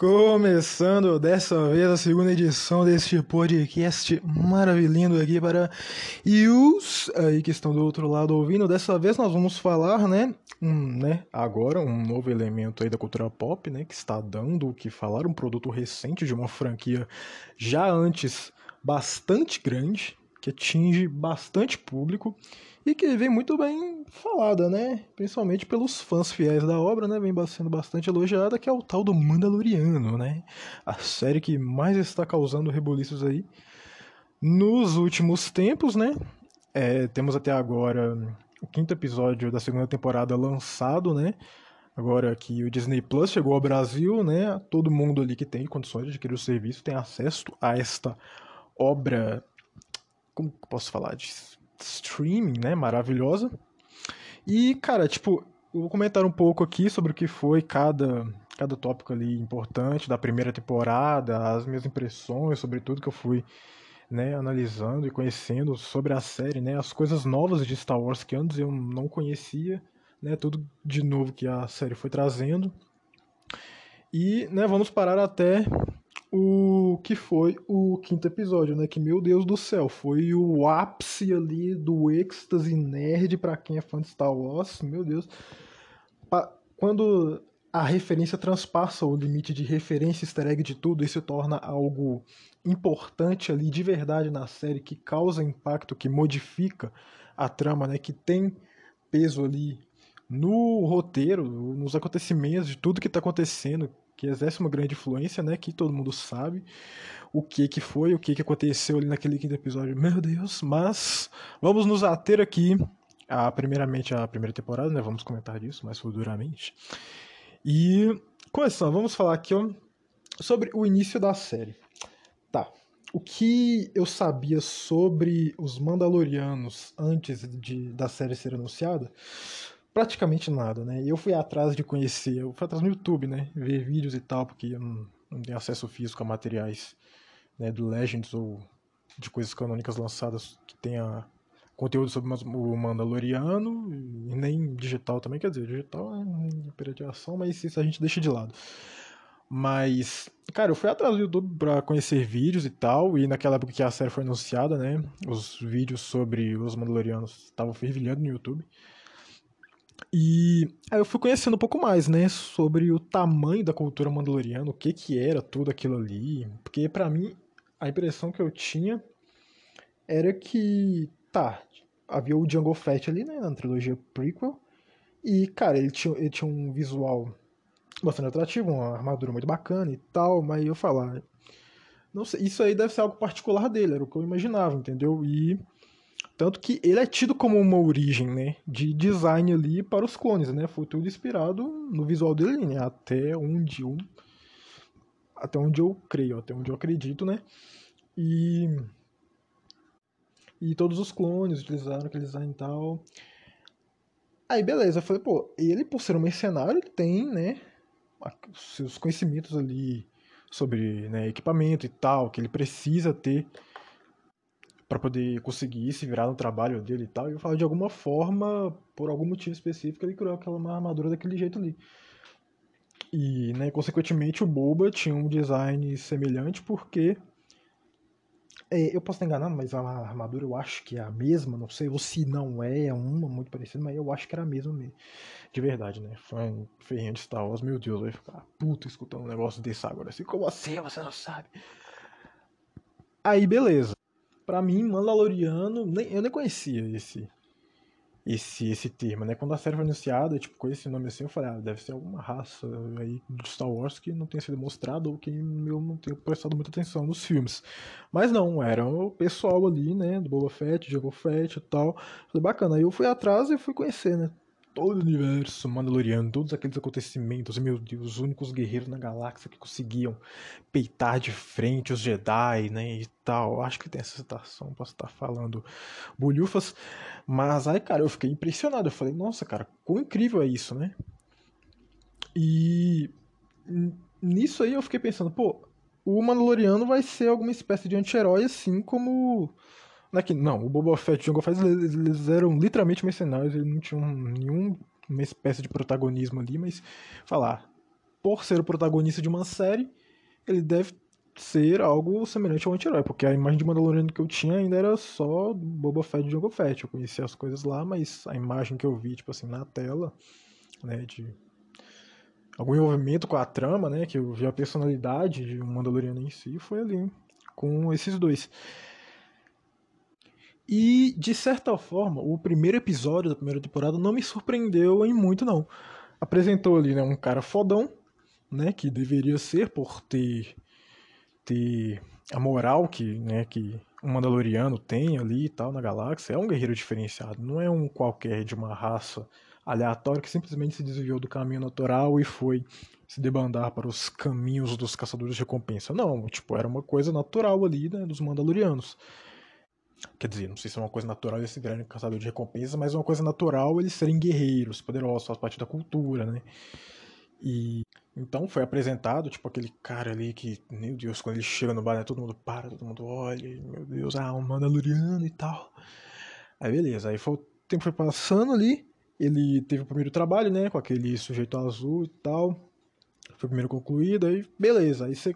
Começando dessa vez a segunda edição deste podcast maravilhoso aqui para os aí que estão do outro lado ouvindo. Dessa vez nós vamos falar, né, um, né, agora um novo elemento aí da cultura pop, né, que está dando o que falar, um produto recente de uma franquia já antes bastante grande, que atinge bastante público e que vem muito bem falada, né? Principalmente pelos fãs fiéis da obra, né? Vem sendo bastante elogiada, que é o tal do Mandaloriano, né? A série que mais está causando rebuliços aí nos últimos tempos, né? É, temos até agora o quinto episódio da segunda temporada lançado, né? Agora que o Disney Plus chegou ao Brasil, né? Todo mundo ali que tem condições de adquirir o serviço tem acesso a esta obra. Como posso falar disso? streaming, né, maravilhosa. E, cara, tipo, eu vou comentar um pouco aqui sobre o que foi cada, cada tópico ali importante da primeira temporada, as minhas impressões sobre tudo que eu fui né, analisando e conhecendo sobre a série, né, as coisas novas de Star Wars que antes eu não conhecia, né, tudo de novo que a série foi trazendo. E, né, vamos parar até o que foi o quinto episódio, né? Que, meu Deus do céu, foi o ápice ali do êxtase nerd para quem é fã de Star Wars, meu Deus. Quando a referência transpassa o limite de referência easter egg de tudo e se torna algo importante ali de verdade na série, que causa impacto, que modifica a trama, né? Que tem peso ali no roteiro, nos acontecimentos, de tudo que está acontecendo, que exerce uma grande influência, né? Que todo mundo sabe o que que foi, o que que aconteceu ali naquele quinto episódio. Meu Deus, mas vamos nos ater aqui a primeiramente a primeira temporada, né? Vamos comentar disso mais futuramente. E começando, vamos falar aqui ó, sobre o início da série. Tá. O que eu sabia sobre os Mandalorianos antes de, da série ser anunciada praticamente nada, né? Eu fui atrás de conhecer, eu fui atrás no YouTube, né? Ver vídeos e tal, porque eu não, não tenho acesso físico a materiais né, do Legends ou de coisas canônicas lançadas que tenha conteúdo sobre o Mandaloriano e nem digital também, quer dizer, digital é pirateação, mas isso a gente deixa de lado. Mas, cara, eu fui atrás do YouTube pra conhecer vídeos e tal, e naquela época que a série foi anunciada, né, os vídeos sobre os Mandalorianos estavam fervilhando no YouTube. E aí eu fui conhecendo um pouco mais, né, sobre o tamanho da cultura mandaloriana, o que que era tudo aquilo ali, porque para mim a impressão que eu tinha era que, tá, havia o Jungle Fett ali, né, na trilogia prequel, e, cara, ele tinha, ele tinha um visual bastante atrativo, uma armadura muito bacana e tal, mas eu falar, não sei, isso aí deve ser algo particular dele, era o que eu imaginava, entendeu? E tanto que ele é tido como uma origem, né, de design ali para os clones, né? Foi tudo inspirado no visual dele, né? Até onde eu até onde eu creio, até onde eu acredito, né? E e todos os clones utilizaram aquele design e tal. Aí beleza, eu falei, pô, ele por ser um mercenário, ele tem, né, seus conhecimentos ali sobre né, equipamento e tal, que ele precisa ter para poder conseguir se virar no trabalho dele e tal. E eu falo de alguma forma, por algum motivo específico, ele criou aquela armadura daquele jeito ali. E, né, consequentemente, o Boba tinha um design semelhante porque é, eu posso estar enganado, mas a armadura eu acho que é a mesma, não sei, ou se não é, é uma muito parecida, mas eu acho que era a mesma mesmo. De verdade, né? Fã ferrinho de Star Wars, meu Deus, vai ficar puto escutando um negócio desse agora. Assim, como assim? Você não sabe? Aí, beleza para mim, Mandaloriano, nem, eu nem conhecia esse esse esse termo, né? Quando a série foi anunciada, tipo, com esse nome assim, eu falei, ah, deve ser alguma raça aí de Star Wars que não tenha sido mostrado ou que eu não tenho prestado muita atenção nos filmes. Mas não, era o pessoal ali, né, do Boba Fett, Jango Fett e tal. Falei, bacana. Aí eu fui atrás e fui conhecer, né? Todo o universo Mandaloriano, todos aqueles acontecimentos, meu Deus, os únicos guerreiros na galáxia que conseguiam peitar de frente os Jedi, né, e tal. Acho que tem essa citação, posso estar falando bolhufas, mas aí, cara, eu fiquei impressionado. Eu falei, nossa, cara, quão incrível é isso, né? E nisso aí eu fiquei pensando, pô, o Mandaloriano vai ser alguma espécie de anti-herói assim como não, é não, o Boba Fett e o Jango Fett eles eram literalmente mercenários, eles não tinham nenhuma espécie de protagonismo ali, mas falar, por ser o protagonista de uma série, ele deve ser algo semelhante ao anti-herói, porque a imagem de Mandaloriano que eu tinha ainda era só Boba Fett e Jango Fett. Eu conhecia as coisas lá, mas a imagem que eu vi, tipo assim, na tela, né, de algum envolvimento com a trama, né, que eu vi a personalidade de um Mandaloriano em si, foi ali, com esses dois. E, de certa forma, o primeiro episódio da primeira temporada não me surpreendeu em muito, não. Apresentou ali, né, um cara fodão, né, que deveria ser por ter ter a moral que, né, que um Mandaloriano tem ali e tal na galáxia, é um guerreiro diferenciado, não é um qualquer de uma raça aleatória que simplesmente se desviou do caminho natural e foi se debandar para os caminhos dos caçadores de recompensa. Não, tipo, era uma coisa natural ali, né, dos Mandalorianos. Quer dizer, não sei se é uma coisa natural eles se virarem caçadores de recompensa, mas é uma coisa natural eles serem guerreiros, poderosos, faz parte da cultura, né? E então foi apresentado, tipo, aquele cara ali que, meu Deus, quando ele chega no bar, né, todo mundo para, todo mundo olha, meu Deus, ah, um Mandaloriano e tal. Aí beleza, aí foi, o tempo foi passando ali, ele teve o primeiro trabalho, né, com aquele sujeito azul e tal. Foi o primeiro concluído, aí beleza, aí você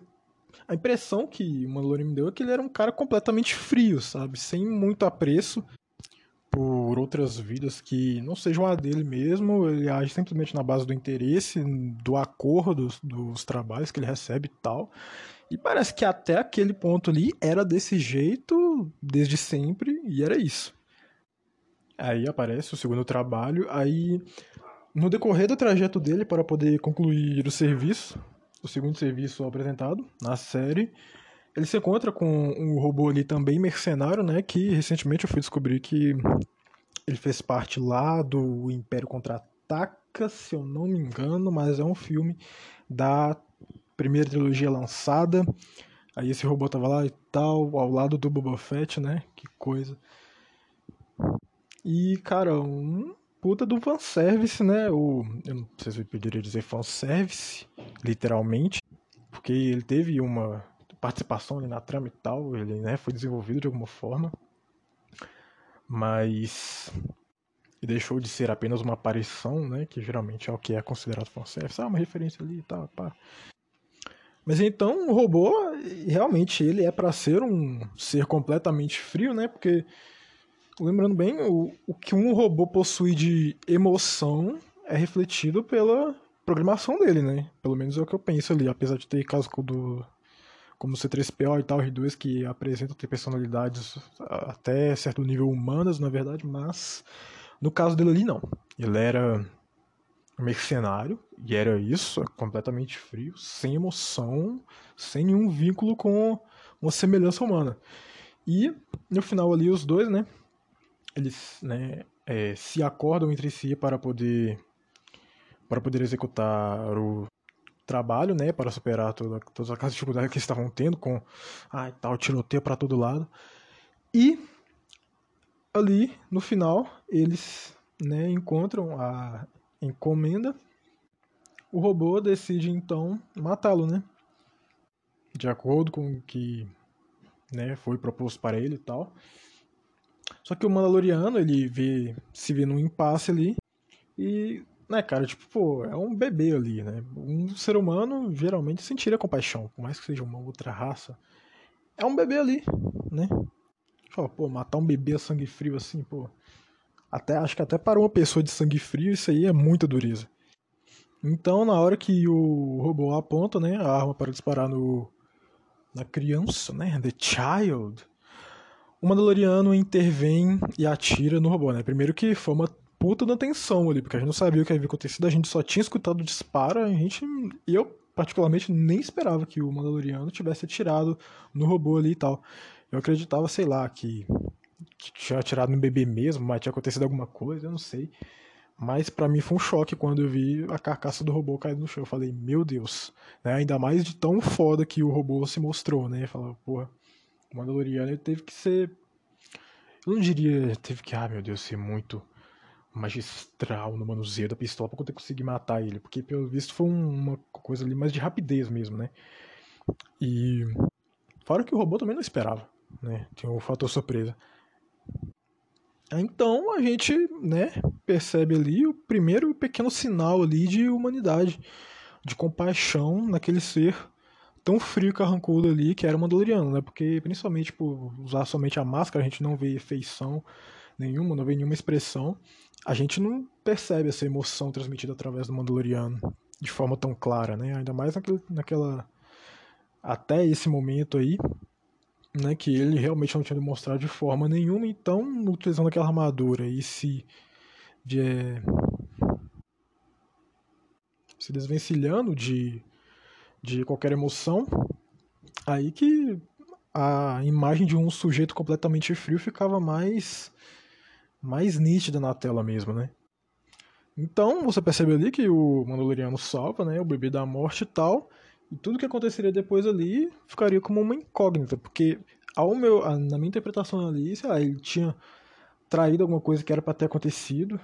a impressão que o Mandalorian me deu é que ele era um cara completamente frio, sabe? Sem muito apreço por outras vidas que não sejam a dele mesmo, ele age simplesmente na base do interesse, do acordo dos, dos trabalhos que ele recebe e tal. E parece que até aquele ponto ali era desse jeito desde sempre e era isso. Aí aparece o segundo trabalho, aí no decorrer do trajeto dele para poder concluir o serviço, o segundo serviço apresentado na série, ele se encontra com um robô ali também mercenário, né? Que recentemente eu fui descobrir que ele fez parte lá do Império Contra-Ataca, se eu não me engano, mas é um filme da primeira trilogia lançada. Aí esse robô tava lá e tal, ao lado do Boba Fett, né? Que coisa. E, cara, um puta do fanservice, né? O, eu não sei se eu poderia dizer fanservice, literalmente, porque ele teve uma participação ali na trama e tal, ele né, foi desenvolvido de alguma forma, mas deixou de ser apenas uma aparição, né, que geralmente é o que é considerado fanservice, ah, uma referência ali e tal, pá. Mas então o robô, realmente, ele é para ser um ser completamente frio, né, porque, lembrando bem, o, o que um robô possui de emoção é refletido pela programação dele, né, pelo menos é o que eu penso ali, apesar de ter caso do como o C3PO e tal, R2, que apresentam ter personalidades até certo nível humanas, na verdade, mas no caso dele ali não. Ele era mercenário, e era isso, é completamente frio, sem emoção, sem nenhum vínculo com uma semelhança humana. E no final ali os dois, né, eles né, é, se acordam entre si para poder para poder executar o trabalho, né, para superar toda, todas aquelas dificuldades que eles estavam tendo com ah, tal tiroteio para todo lado. E ali no final eles, né, encontram a encomenda. O robô decide então matá-lo, né? De acordo com o que, né, foi proposto para ele e tal. Só que o Mandaloriano, ele vê, se vê num impasse ali e né, cara, tipo, pô, é um bebê ali, né? Um ser humano geralmente sentiria compaixão, por mais que seja uma outra raça. É um bebê ali, né? Fala, pô, matar um bebê a sangue frio assim, pô. Até, acho que até para uma pessoa de sangue frio isso aí é muita dureza. Então, na hora que o robô aponta, né, a arma para disparar no na criança, né, the child, o Mandaloriano intervém e atira no robô, né? Primeiro que foi uma puta da tensão ali, porque a gente não sabia o que havia acontecido, a gente só tinha escutado o disparo, a gente. Eu, particularmente, nem esperava que o Mandaloriano tivesse atirado no robô ali e tal. Eu acreditava, sei lá, que, que tinha atirado no bebê mesmo, mas tinha acontecido alguma coisa, eu não sei. Mas para mim foi um choque quando eu vi a carcaça do robô cair no chão. Eu falei, meu Deus, né? Ainda mais de tão foda que o robô se mostrou, né? Falava, porra, o Mandaloriano ele teve que ser. Eu não diria teve que, ah, meu Deus, ser muito magistral no manuseio da pistola pra eu conseguir matar ele, porque pelo visto foi uma coisa ali mais de rapidez mesmo, né? E fora que o robô também não esperava, né? Tinha o fator surpresa. Então a gente, né, percebe ali o primeiro pequeno sinal ali de humanidade de compaixão naquele ser tão frio e carrancudo ali que era Mandaloriano, né? Porque principalmente por usar somente a máscara, a gente não vê feição nenhuma, não vê nenhuma expressão. A gente não percebe essa emoção transmitida através do Mandaloriano de forma tão clara, né? Ainda mais naquele, naquela até esse momento aí, né, que ele realmente não tinha demonstrado de forma nenhuma, então utilizando aquela armadura e se de, é, se desvencilhando de, de qualquer emoção, aí que a imagem de um sujeito completamente frio ficava mais mais nítida na tela mesmo, né? Então você percebe ali que o Mandaloriano salva, né, o bebê da morte e tal, e tudo que aconteceria depois ali ficaria como uma incógnita, porque ao meu, na minha interpretação ali, sei lá, ele tinha traído alguma coisa que era para ter acontecido,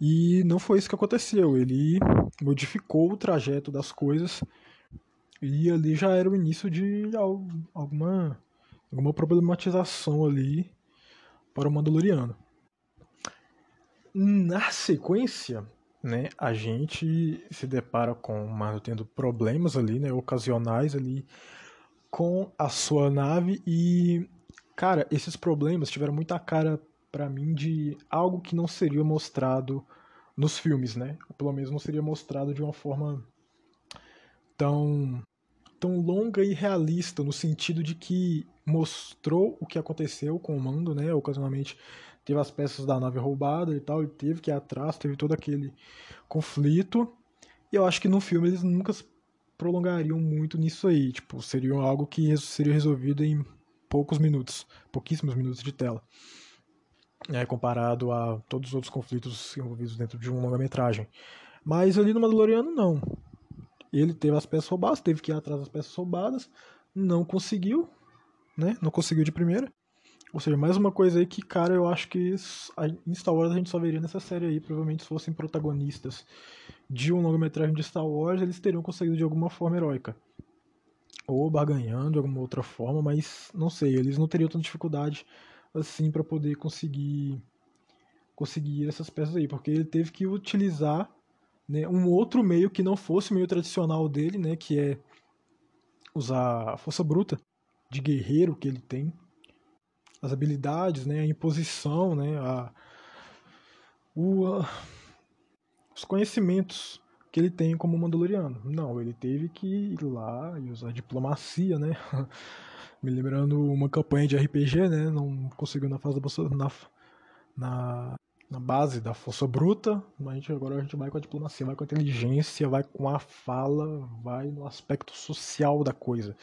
e não foi isso que aconteceu. Ele modificou o trajeto das coisas e ali já era o início de alguma, alguma problematização ali para o Mandaloriano. Na sequência, né, a gente se depara com o Mando tendo problemas ali, né, ocasionais ali com a sua nave e cara, esses problemas tiveram muita cara para mim de algo que não seria mostrado nos filmes, né? Ou pelo menos não seria mostrado de uma forma tão tão longa e realista no sentido de que mostrou o que aconteceu com o Mando, né? Ocasionalmente teve as peças da nave roubada e tal, e teve que ir atrás, teve todo aquele conflito. E eu acho que no filme eles nunca prolongariam muito nisso aí, tipo, seria algo que seria resolvido em poucos minutos, pouquíssimos minutos de tela né, comparado a todos os outros conflitos envolvidos dentro de um longa-metragem. Mas ali no Mandaloriano, não. Ele teve as peças roubadas, teve que ir atrás das peças roubadas, não conseguiu, né? Não conseguiu de primeira. Ou seja, mais uma coisa aí que, cara, eu acho que em Star Wars a gente só veria nessa série aí. Provavelmente se fossem protagonistas de um longa-metragem de Star Wars, eles teriam conseguido de alguma forma heróica. Ou barganhando de alguma outra forma, mas não sei, eles não teriam tanta dificuldade assim para poder conseguir conseguir essas peças aí, porque ele teve que utilizar né, um outro meio que não fosse o meio tradicional dele, né, que é usar a força bruta de guerreiro que ele tem, as habilidades, né, a imposição, né, a, o, a, os conhecimentos que ele tem como Mandaloriano. Não, ele teve que ir lá e usar diplomacia, né? Me lembrando uma campanha de RPG, né? Não conseguiu na fase da na, na, na base da força bruta, mas a gente, agora a gente vai com a diplomacia, vai com a inteligência, vai com a fala, vai no aspecto social da coisa.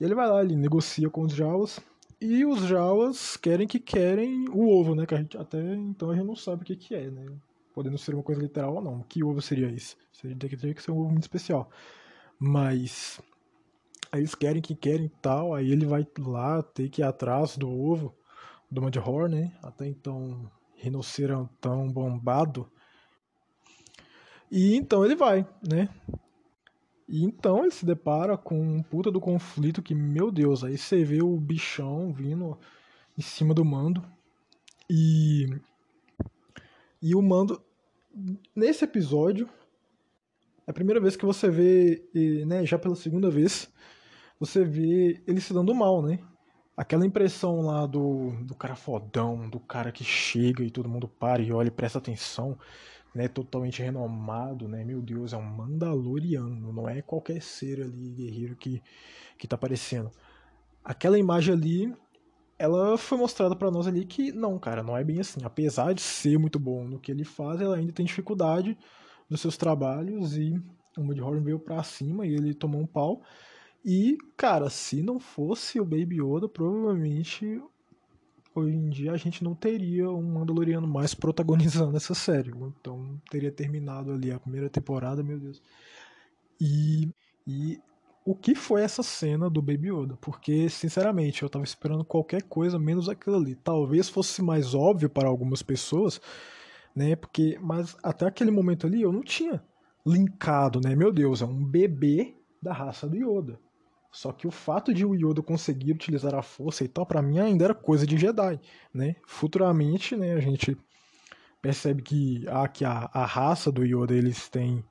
E ele vai lá, ele negocia com os Jawas, e os Jawas querem que querem o ovo, né? Que a gente até então a gente não sabe o que, que é, né? Podendo ser uma coisa literal ou não. Que ovo seria isso? Seria teria que ser um ovo muito especial. Mas Aí eles querem que querem tal, aí ele vai lá ter que ir atrás do ovo do Mudhorn, né? Até então rinocerontão bombado. E então ele vai, né? E então ele se depara com um puta do conflito que, meu Deus, aí você vê o bichão vindo em cima do mando. E. E o mando. Nesse episódio. É a primeira vez que você vê, né, já pela segunda vez, você vê ele se dando mal, né? Aquela impressão lá do, do cara fodão, do cara que chega e todo mundo para e olha e presta atenção, né? Totalmente renomado, né? Meu Deus, é um Mandaloriano, não é qualquer ser ali, guerreiro que, que tá aparecendo. Aquela imagem ali, ela foi mostrada para nós ali que não, cara, não é bem assim. Apesar de ser muito bom no que ele faz, ela ainda tem dificuldade nos seus trabalhos e o Mudhorn veio para cima e ele tomou um pau. E, cara, se não fosse o Baby Yoda, provavelmente hoje em dia a gente não teria um Mandaloriano mais protagonizando essa série. Então teria terminado ali a primeira temporada, meu Deus. E, e o que foi essa cena do Baby Yoda? Porque, sinceramente, eu tava esperando qualquer coisa menos aquilo ali. Talvez fosse mais óbvio para algumas pessoas, né? Porque, mas até aquele momento ali eu não tinha linkado, né? Meu Deus, é um bebê da raça do Yoda. Só que o fato de o Yoda conseguir utilizar a força e tal, para mim ainda era coisa de Jedi, né? Futuramente, né, a gente percebe que, ah, que a, a raça do Yoda eles têm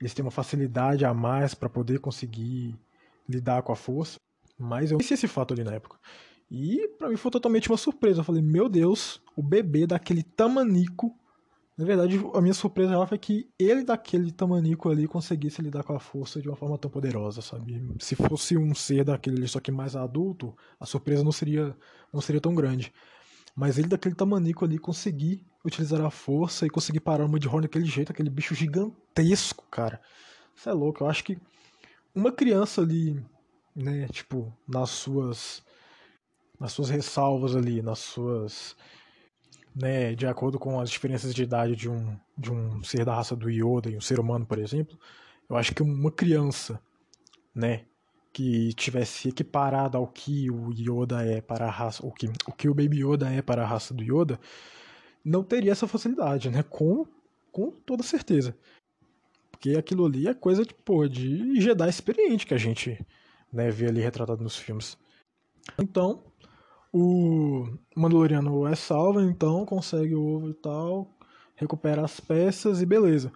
eles têm uma facilidade a mais para poder conseguir lidar com a força. Mas eu conheci esse fato ali na época. E para mim foi totalmente uma surpresa. Eu falei, meu Deus, o bebê daquele tamanico. Na verdade, a minha surpresa foi que ele daquele tamanico ali conseguisse lidar com a força de uma forma tão poderosa, sabe? Se fosse um ser daquele só que mais adulto, a surpresa não seria não seria tão grande. Mas ele daquele tamanico ali conseguir utilizar a força e conseguir parar o Mudhorn daquele jeito, aquele bicho gigantesco, cara. Isso é louco. Eu acho que uma criança ali, né, tipo, nas suas nas suas ressalvas ali, nas suas né, de acordo com as diferenças de idade de um de um ser da raça do Yoda e um ser humano, por exemplo, eu acho que uma criança, né, que tivesse equiparada ao que o Yoda é para a raça, o que o que o Baby Yoda é para a raça do Yoda, não teria essa facilidade, né, com com toda certeza. Porque aquilo ali é coisa de, pô, de Jedi experiente que a gente né, vê ali retratado nos filmes. Então, o Mandaloriano é salvo, então consegue o ovo e tal, recupera as peças e beleza.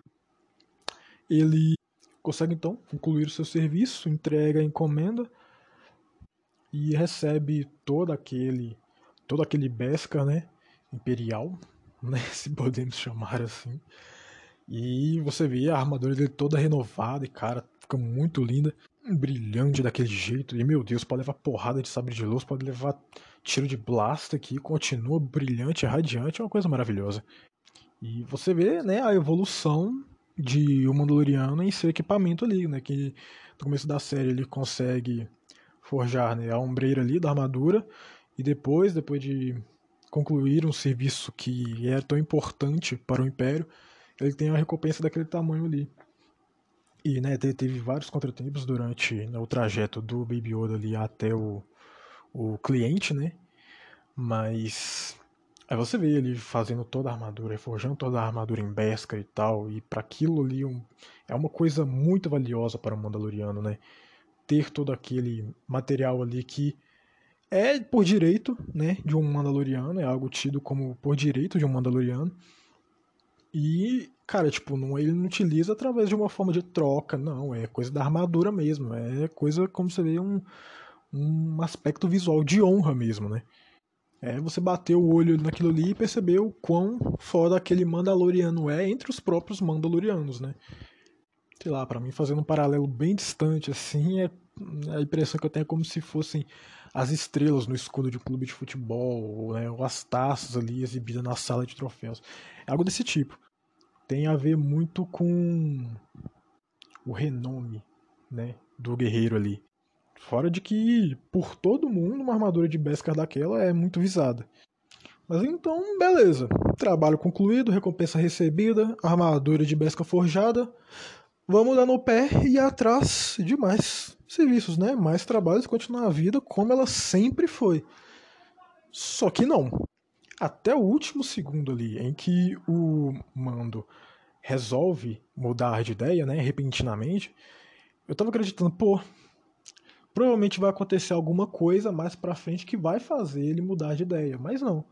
Ele consegue então concluir o seu serviço, entrega a encomenda e recebe todo aquele todo aquele Beskar, né, imperial, né, se podemos chamar assim. E você vê a armadura dele toda renovada e, cara, fica muito linda. Brilhante daquele jeito. E, meu Deus, pode levar porrada de sabre de luz, pode levar tiro de blast aqui. Continua brilhante, radiante. É uma coisa maravilhosa. E você vê, né, a evolução de o Mandaloriano em seu equipamento ali, né? Que no começo da série ele consegue forjar né, a ombreira ali da armadura. E depois, depois de concluir um serviço que era tão importante para o Império, ele tem a recompensa daquele tamanho ali. E né, teve vários contratempos durante né, o trajeto do Baby Yoda ali até o, o cliente, né? Mas aí você vê ele fazendo toda a armadura, forjando toda a armadura em Beskar e tal, e para aquilo ali um, é uma coisa muito valiosa para o Mandaloriano, né? Ter todo aquele material ali que é por direito, né, de um Mandaloriano, é algo tido como por direito de um Mandaloriano. E, cara, tipo, não, ele não utiliza através de uma forma de troca, não. É coisa da armadura mesmo. É coisa como você vê um, um aspecto visual de honra mesmo, né? É você bater o olho naquilo ali e perceber o quão foda aquele Mandaloriano é entre os próprios Mandalorianos, né? Sei lá, para mim, fazendo um paralelo bem distante, assim, é a impressão que eu tenho é como se fossem as estrelas no escudo de um clube de futebol, ou, né, ou as taças ali exibidas na sala de troféus. É algo desse tipo. Tem a ver muito com o renome né, do guerreiro ali. Fora de que, por todo mundo, uma armadura de Beskar daquela é muito visada. Mas então, beleza. Trabalho concluído, recompensa recebida, armadura de Beskar forjada. Vamos dar no pé e ir atrás de mais serviços, né? Mais trabalhos continuar a vida como ela sempre foi. Só que não. Até o último segundo ali em que o Mando resolve mudar de ideia, né, repentinamente, eu tava acreditando, pô, provavelmente vai acontecer alguma coisa mais pra frente que vai fazer ele mudar de ideia, mas não.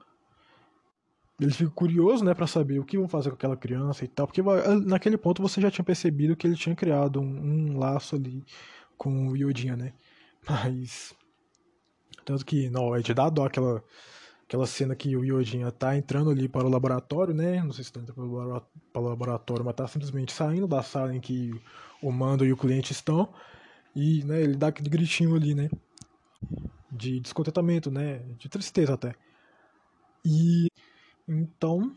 Ele fica curioso, né, para saber o que vão fazer com aquela criança e tal, porque naquele ponto você já tinha percebido que ele tinha criado um, um laço ali com o Yodinha, né? Mas. Tanto que, não, é de dar dó aquela, aquela cena que o Yodinha tá entrando ali para o laboratório, né? Não sei se tá entrando para o laboratório, mas tá simplesmente saindo da sala em que o Mando e o cliente estão. E, né, ele dá aquele gritinho ali, né? De descontentamento, né? De tristeza até. E. Então,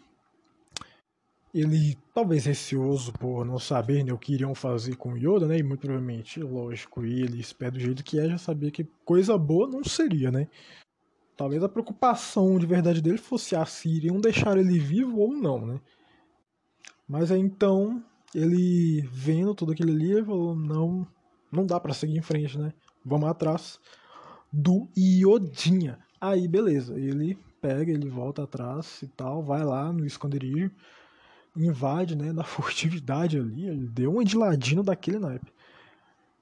ele talvez receoso por não saber né, o que iriam fazer com Yoda, né? E muito provavelmente, lógico, ele, esperto do jeito que é, já sabia que coisa boa não seria, né? Talvez a preocupação de verdade dele fosse ah, se iriam deixar ele vivo ou não, né? Mas aí então, ele vendo tudo aquilo ali, falou, não, não dá para seguir em frente, né? Vamos atrás do Iodinha. Aí, beleza, ele pega, ele volta atrás e tal, vai lá no esconderijo, invade, né, na furtividade ali, ele deu um de ladino daquele naipe.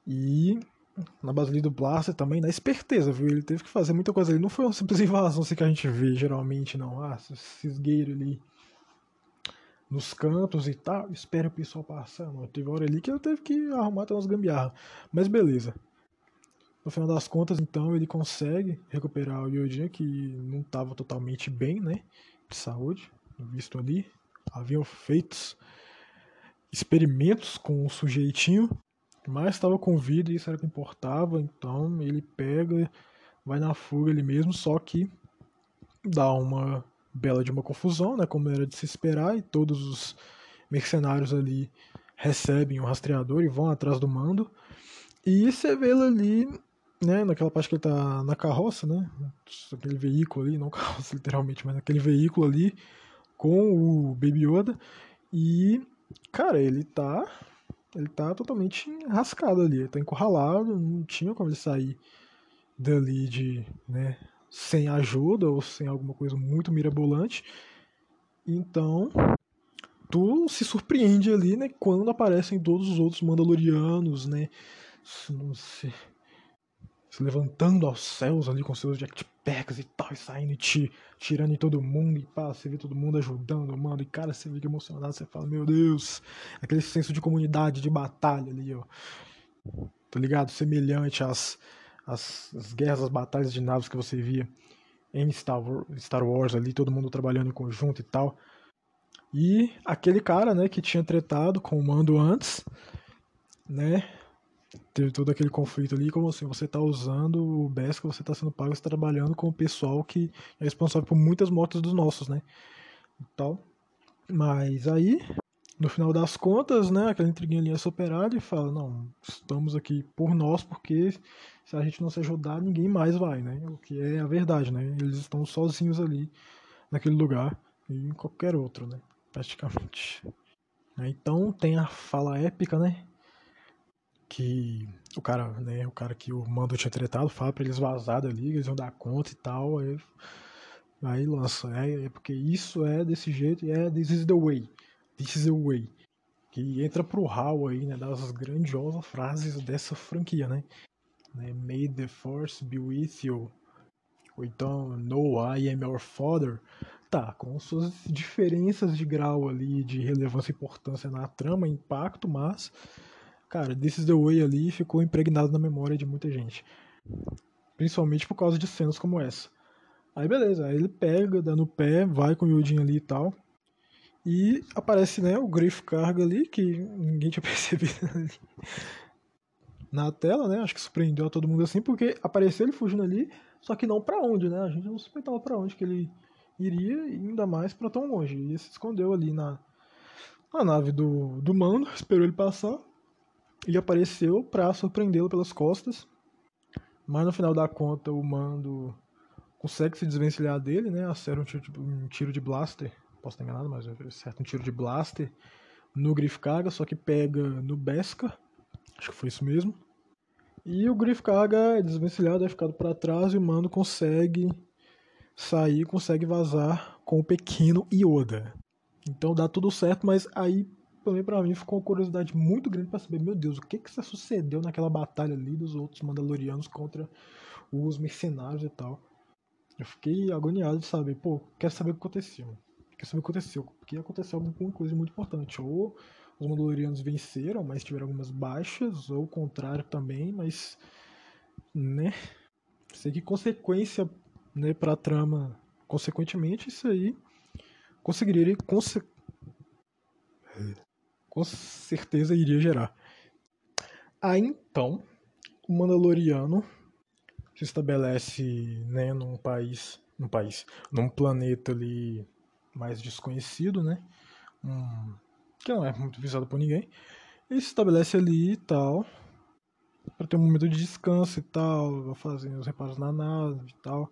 E na base ali do Blaster também, na esperteza, viu? Ele teve que fazer muita coisa ali. Não foi uma simples invasão assim que a gente vê geralmente, não. Ah, cisgueiro ali. nos cantos e tal, espera o pessoal passar. Não, teve hora ali que eu teve que arrumar até umas gambiarras. Mas beleza. No final das contas, então, ele consegue recuperar o Yojin, que não estava totalmente bem, né? De saúde, visto ali. Haviam feitos experimentos com o sujeitinho, mas estava com vida e isso era o que importava. Então ele pega, vai na fuga ele mesmo, só que dá uma bela de uma confusão, né, como era de se esperar, e todos os mercenários ali recebem o rastreador e vão atrás do mando. E você vê ali, né, naquela parte que ele tá na carroça, né, aquele veículo ali, não carroça literalmente, mas naquele veículo ali com o Baby Yoda. E, cara, ele tá ele tá totalmente rascado ali, ele tá encurralado, não tinha como ele sair dali de, né, sem ajuda ou sem alguma coisa muito mirabolante. Então, tu se surpreende ali, né, quando aparecem todos os outros Mandalorianos, né, se, se levantando aos céus ali com seus jetpacks e tal, e saindo e te, tirando em todo mundo, e pá, você vê todo mundo ajudando, mano, e cara, você fica emocionado, você fala, meu Deus, aquele senso de comunidade, de batalha ali, ó, tá ligado? Semelhante às as, as guerras, as batalhas de naves que você via em Star Wars, Star Wars ali, todo mundo trabalhando em conjunto e tal. E aquele cara, né, que tinha tretado com o Mando antes, né, teve todo aquele conflito ali, como assim, você tá usando o Beskar, você tá sendo pago, você tá trabalhando com o pessoal que é responsável por muitas mortes dos nossos, né, tal. Mas aí, no final das contas, né, aquela intriguinha ali é superada e fala, não, estamos aqui por nós, porque se a gente não se ajudar, ninguém mais vai, né, o que é a verdade, né, eles estão sozinhos ali, naquele lugar, e em qualquer outro, né, praticamente. Então tem a fala épica, né, que o cara, né, o cara que o mando tinha tretado fala pra eles vazar dali, eles vão dar conta e tal, aí, aí lança, é, é porque isso é desse jeito e é this is the way. This is the Way, que entra pro hall aí, né, das grandiosas frases dessa franquia, né? né? May the Force be with you. Ou então, No, I am your father. Tá, com suas diferenças de grau ali, de relevância e importância na trama, impacto, mas, cara, This is the Way ali ficou impregnado na memória de muita gente. Principalmente por causa de cenas como essa. Aí beleza, aí ele pega, dá no pé, vai com o Yudin ali e tal. E aparece né, o Griff Carga ali, que ninguém tinha percebido ali na tela, né? Acho que surpreendeu a todo mundo assim, porque apareceu ele fugindo ali, só que não para onde, né? A gente não suspeitava para onde que ele iria, e ainda mais para tão longe. E se escondeu ali na, na nave do, do Mando, esperou ele passar. Ele apareceu para surpreendê-lo pelas costas. Mas no final da conta, o Mando consegue se desvencilhar dele, né? Acerta um tiro de, um tiro de blaster posso estar enganado, mas certo um tiro de blaster no Griff Carga, só que pega no Beskar, acho que foi isso mesmo. E o Griff Carga é desvencilhado, é ficado para trás e o Mando consegue sair, consegue vazar com o pequeno Yoda. Então dá tudo certo, mas aí também para mim ficou uma curiosidade muito grande para saber, meu Deus, o que que sucedeu naquela batalha ali dos outros Mandalorianos contra os mercenários e tal. Eu fiquei agoniado de saber, pô, quero saber o que aconteceu quer saber o que aconteceu. Porque aconteceu alguma coisa muito importante. Ou os Mandalorianos venceram, mas tiveram algumas baixas, ou o contrário também, mas. né? Sei que consequência né, pra trama. Consequentemente, isso aí conseguiria. Conse... Com certeza iria gerar. Aí então, o Mandaloriano se estabelece né, num país. Num país. Num planeta ali mais desconhecido, né? Um, que não é muito visado por ninguém. Ele se estabelece ali e tal, para ter um momento de descanso e tal, fazer os reparos na nave e tal.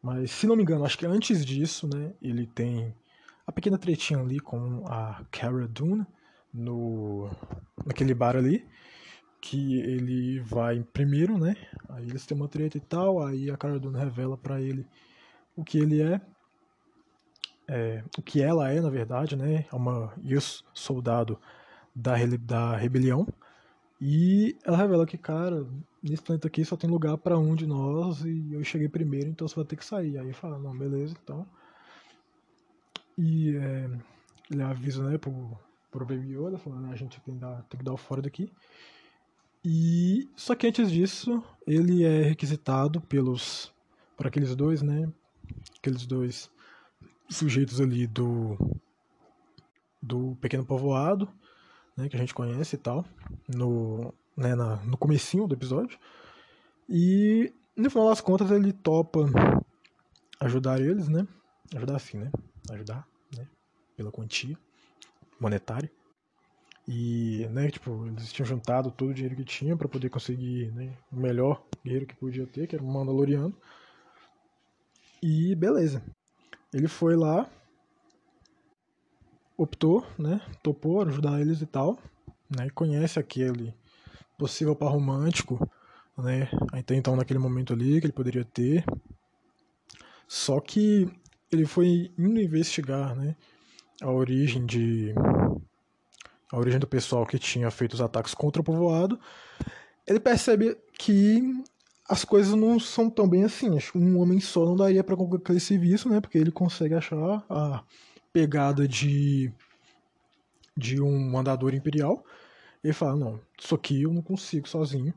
Mas, se não me engano, acho que antes disso, né, ele tem a pequena tretinha ali com a Cara Dune no naquele bar ali, que ele vai primeiro, né? Aí eles têm uma treta e tal, aí a Cara Dune revela para ele o que ele é é, o que ela é, na verdade, né? É uma ex-soldado da, da rebelião. E ela revela que, cara, nesse planeta aqui só tem lugar para um de nós e eu cheguei primeiro, então você vai ter que sair. Aí fala, não, beleza, então. E é, ele avisa, né, pro, pro Baby Yoda, falando, ah, a gente tem que, dar, tem que dar o fora daqui. E só que antes disso, ele é requisitado pelos por aqueles dois, né? Aqueles dois sujeitos ali do do pequeno povoado, né, que a gente conhece e tal, no né, na, no comecinho do episódio. E no final das contas ele topa ajudar eles, né? Ajudar assim, né? Ajudar, né? Pela quantia monetária. E, né, tipo, eles tinham juntado todo o dinheiro que tinham para poder conseguir, né, o melhor guerreiro que podia ter, que era o Mandaloriano. E beleza. Ele foi lá, optou, né, topou ajudar eles e tal, né, conhece aquele possível par romântico, né, até então naquele momento ali que ele poderia ter. Só que ele foi indo investigar, né, a origem de a origem do pessoal que tinha feito os ataques contra o povoado, ele percebe que as coisas não são tão bem assim. Acho que um homem só não daria para concluir aquele serviço, né? Porque ele consegue achar a pegada de de um andador imperial. Ele fala, não, isso aqui eu não consigo sozinho.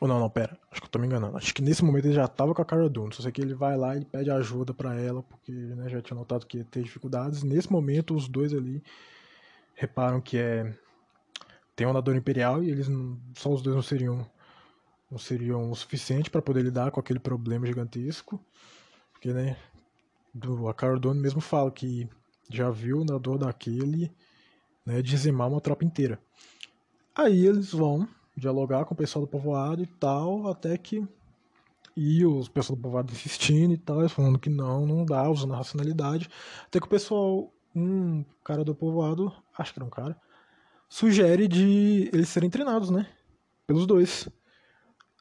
Ou não, não, pera, acho que eu tô me enganando. Acho que nesse momento ele já tava com a Cara Dune. Só sei que ele vai lá e pede ajuda para ela, porque né, já tinha notado que ia ter dificuldades. Nesse momento, os dois ali reparam que é tem um andador imperial e eles não, só os dois não seriam não seriam o suficiente para poder lidar com aquele problema gigantesco porque né do a Cardone mesmo fala que já viu o nadador daquele né dizimar uma tropa inteira aí eles vão dialogar com o pessoal do povoado e tal até que e os pessoal do povoado insistindo e tal, falando que não, não dá, usando a racionalidade. Até que o pessoal um cara do povoado, acho que era um cara, sugere de eles serem treinados, né? Pelos dois.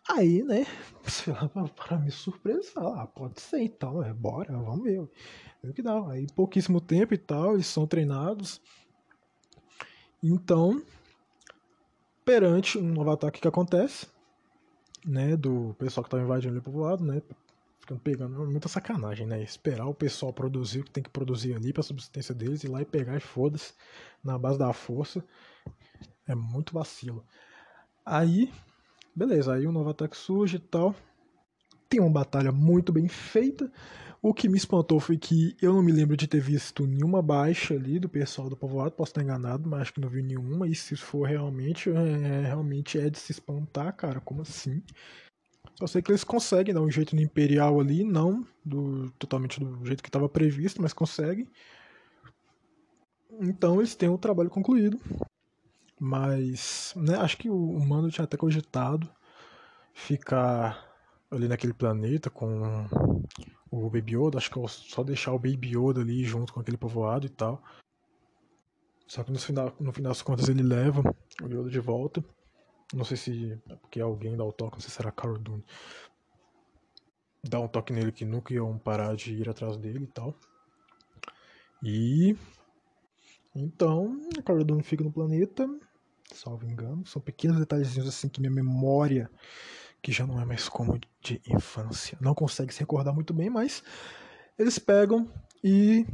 Aí, né, sei lá, para me surpresa, ah, pode ser então, é, bora, vamos ver. o que dá. Aí, pouquíssimo tempo e tal, eles são treinados. Então, perante um novo ataque que acontece, né, do pessoal que estava invadindo o povoado, né, ficando pegando. É muita sacanagem, né? Esperar o pessoal produzir o que tem que produzir ali pra subsistência deles, ir lá e pegar e foda-se na base da força. É muito vacilo. Aí, beleza, aí um novo ataque surge e tal. Tem uma batalha muito bem feita. O que me espantou foi que eu não me lembro de ter visto nenhuma baixa ali do pessoal do povoado, posso estar enganado, mas acho que não vi nenhuma. E se for realmente, é, realmente é de se espantar, cara, como assim? Só sei que eles conseguem dar um jeito no Imperial ali, não do, totalmente do jeito que estava previsto, mas conseguem. Então eles têm o trabalho concluído. Mas né, acho que o, o Mando tinha até cogitado ficar ali naquele planeta com o Baby Yoda. Acho que é só deixar o Baby Yoda ali junto com aquele povoado e tal. Só que no final, no final das contas ele leva o Yoda de volta. Não sei se é porque alguém dá o toque, não sei se será Carl Dune. Dá um toque nele que nunca iam parar de ir atrás dele e tal. E. Então, Carl Dune fica no planeta, salvo engano. São pequenos detalhezinhos assim que minha memória, que já não é mais como de infância, não consegue se recordar muito bem, mas eles pegam e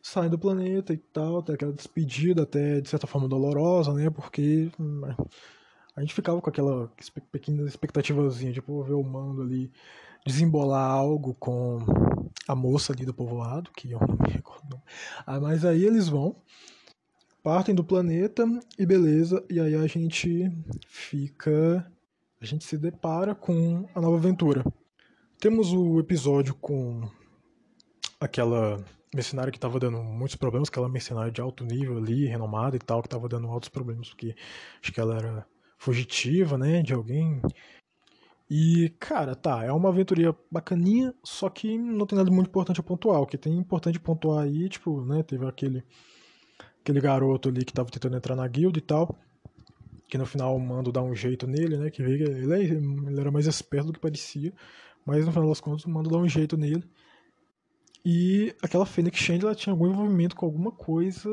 saem do planeta e tal, tem aquela despedida até de certa forma dolorosa, né? Porque hum, a gente ficava com aquela pequena expectativazinha de tipo, ver o mando ali desembolar algo com a moça ali do povoado, que eu não me recordo. Ah, mas aí eles vão, partem do planeta e beleza, e aí a gente fica. A gente se depara com a nova aventura. Temos o episódio com aquela mercenária que estava dando muitos problemas, aquela mercenária de alto nível ali, renomada e tal, que estava dando altos problemas, porque acho que ela era fugitiva, né, de alguém. E, cara, tá, é uma aventuria bacaninha, só que não tem nada muito importante a pontuar. O que tem importante pontuar aí, tipo, né, teve aquele aquele garoto ali que tava tentando entrar na guilda e tal, que no final o Mando dá um jeito nele, né, que ele, é, ele era mais esperto do que parecia, mas no final das contas o Mando dá um jeito nele. E aquela Fênix Shand, ela tinha algum envolvimento com alguma coisa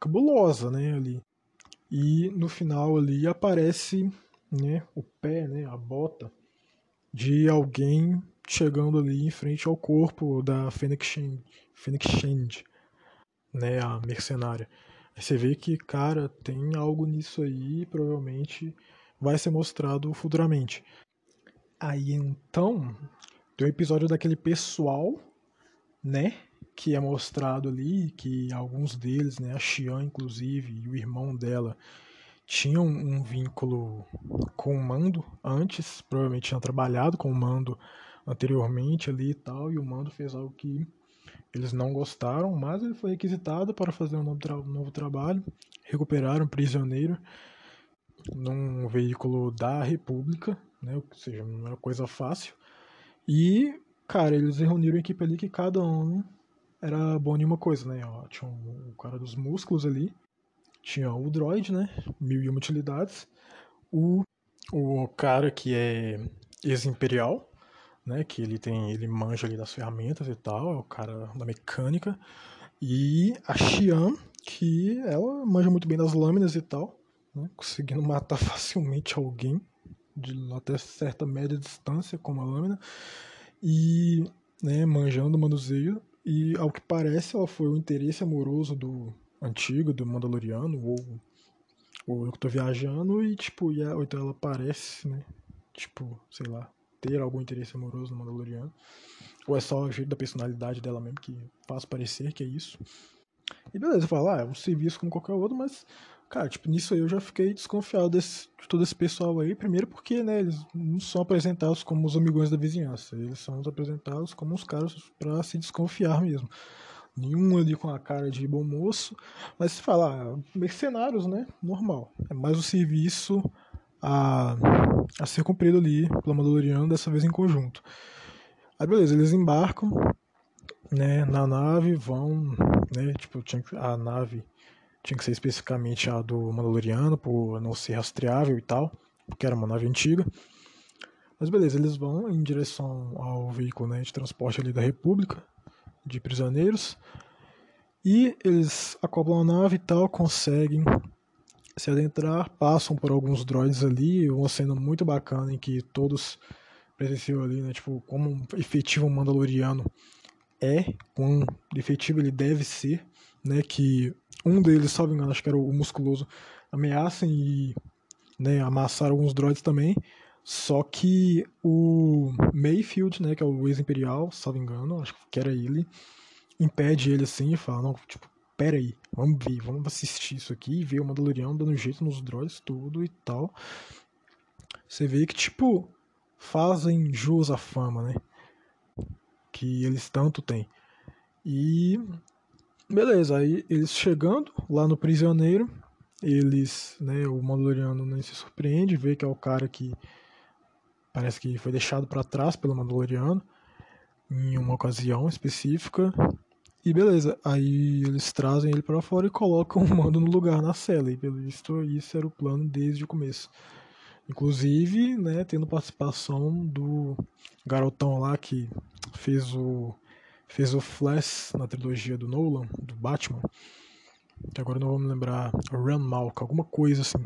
cabulosa, né, ali. E no final ali aparece né, o pé, né, a bota de alguém chegando ali em frente ao corpo da Fênix Shand. Fênix Shand. né, a mercenária. Você vê que, cara, tem algo nisso aí, provavelmente vai ser mostrado futuramente. Aí então, tem um episódio daquele pessoal, né, que é mostrado ali, que alguns deles, né, a Xian inclusive, e o irmão dela, tinham um vínculo com o Mando antes, provavelmente tinham trabalhado com o Mando anteriormente ali e tal, e o Mando fez algo que eles não gostaram, mas ele foi requisitado para fazer um novo, tra novo trabalho. Recuperaram um prisioneiro num veículo da República, né? ou seja, não era coisa fácil. E, cara, eles reuniram a equipe ali que cada um era bom em uma coisa, né? Ó, tinha o cara dos músculos ali, tinha o droid, né? Mil e uma utilidades. O, o cara que é ex-imperial, né? Que ele tem, ele manja ali das ferramentas e tal, é o cara da mecânica. E a Xian, que ela manja muito bem das lâminas e tal, né, conseguindo matar facilmente alguém de até certa média distância com uma lâmina. E né, manjando o manuseio. E ao que parece, ela foi o interesse amoroso do antigo, do Mandaloriano, ou, ou eu que tô viajando, e tipo, e a, ou então ela parece, né? Tipo, sei lá, ter algum interesse amoroso no Mandaloriano. Ou é só o jeito da personalidade dela mesmo que faz parecer que é isso. E beleza, falar, ah, é um serviço como qualquer outro, mas, cara, tipo, nisso aí eu já fiquei desconfiado desse, de todo esse pessoal aí. Primeiro porque, né, eles não são apresentados como os amigões da vizinhança. Eles são apresentados como os caras para se desconfiar mesmo. Nenhum ali com a cara de bom moço. Mas se falar, mercenários, né? Normal. É mais o serviço a, a ser cumprido ali pelo Mandaloriano, dessa vez em conjunto. Aí beleza, eles embarcam né, na nave, vão, né, tipo, tinha, a nave tinha que ser especificamente a do Mandaloriano, por não ser rastreável e tal, porque era uma nave antiga. Mas beleza, eles vão em direção ao veículo né, de transporte ali da República, de prisioneiros, e eles acoplam a nave e tal, conseguem se adentrar, passam por alguns droids ali, uma cena muito bacana em que todos presenciam ali, né, tipo, como um efetivo mandaloriano é, quão efetivo ele deve ser, né, que um deles, salvo engano, acho que era o musculoso, ameaçam e né, amassaram alguns droids também, só que o Mayfield, né, que é o ex-imperial, salvo engano, acho que era ele, impede ele assim e fala, não, tipo, pera aí, vamos ver, vamos assistir isso aqui e ver o Mandaloriano dando jeito nos droids, tudo e tal. Você vê que, tipo, fazem jus à fama, né? Que eles tanto têm. E beleza, aí eles chegando lá no prisioneiro, eles, né, o Mandaloriano nem se surpreende, vê que é o cara que parece que foi deixado para trás pelo Mandaloriano em uma ocasião específica e beleza, aí eles trazem ele para fora e colocam o mando no lugar na cela. E pelo visto, isso era o plano desde o começo. Inclusive, né, tendo participação do garotão lá que fez o fez o Flash na trilogia do Nolan, do Batman. Que agora não vou me lembrar, Run Malk, alguma coisa assim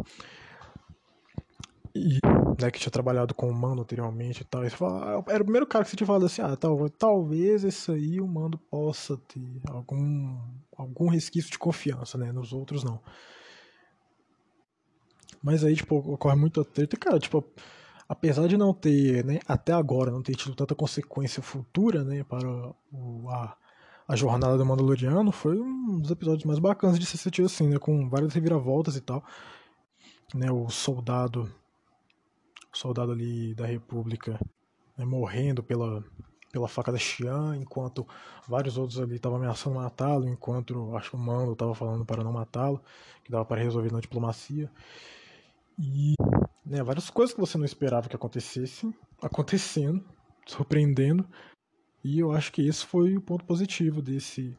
e, né, que tinha trabalhado com o Mando anteriormente e tal. E fala, ah, era o primeiro cara que você tinha falado assim, ah, tal, talvez esse aí o Mando possa ter algum, algum resquício de confiança, né? Nos outros não. Mas aí, tipo, ocorre muita treta. Cara, tipo, apesar de não ter, né, até agora, não ter tido tanta consequência futura, né, para o, a, a jornada do Mandaloriano, foi um dos episódios mais bacanas de se assistir assim, né, com várias reviravoltas e tal. Né, o soldado soldado ali da República né, morrendo pela, pela faca da Xian, enquanto vários outros ali estavam ameaçando matá-lo, enquanto acho que o Mando estava falando para não matá-lo, que dava para resolver na diplomacia. E né, várias coisas que você não esperava que acontecessem, acontecendo, surpreendendo. E eu acho que esse foi o ponto positivo desse,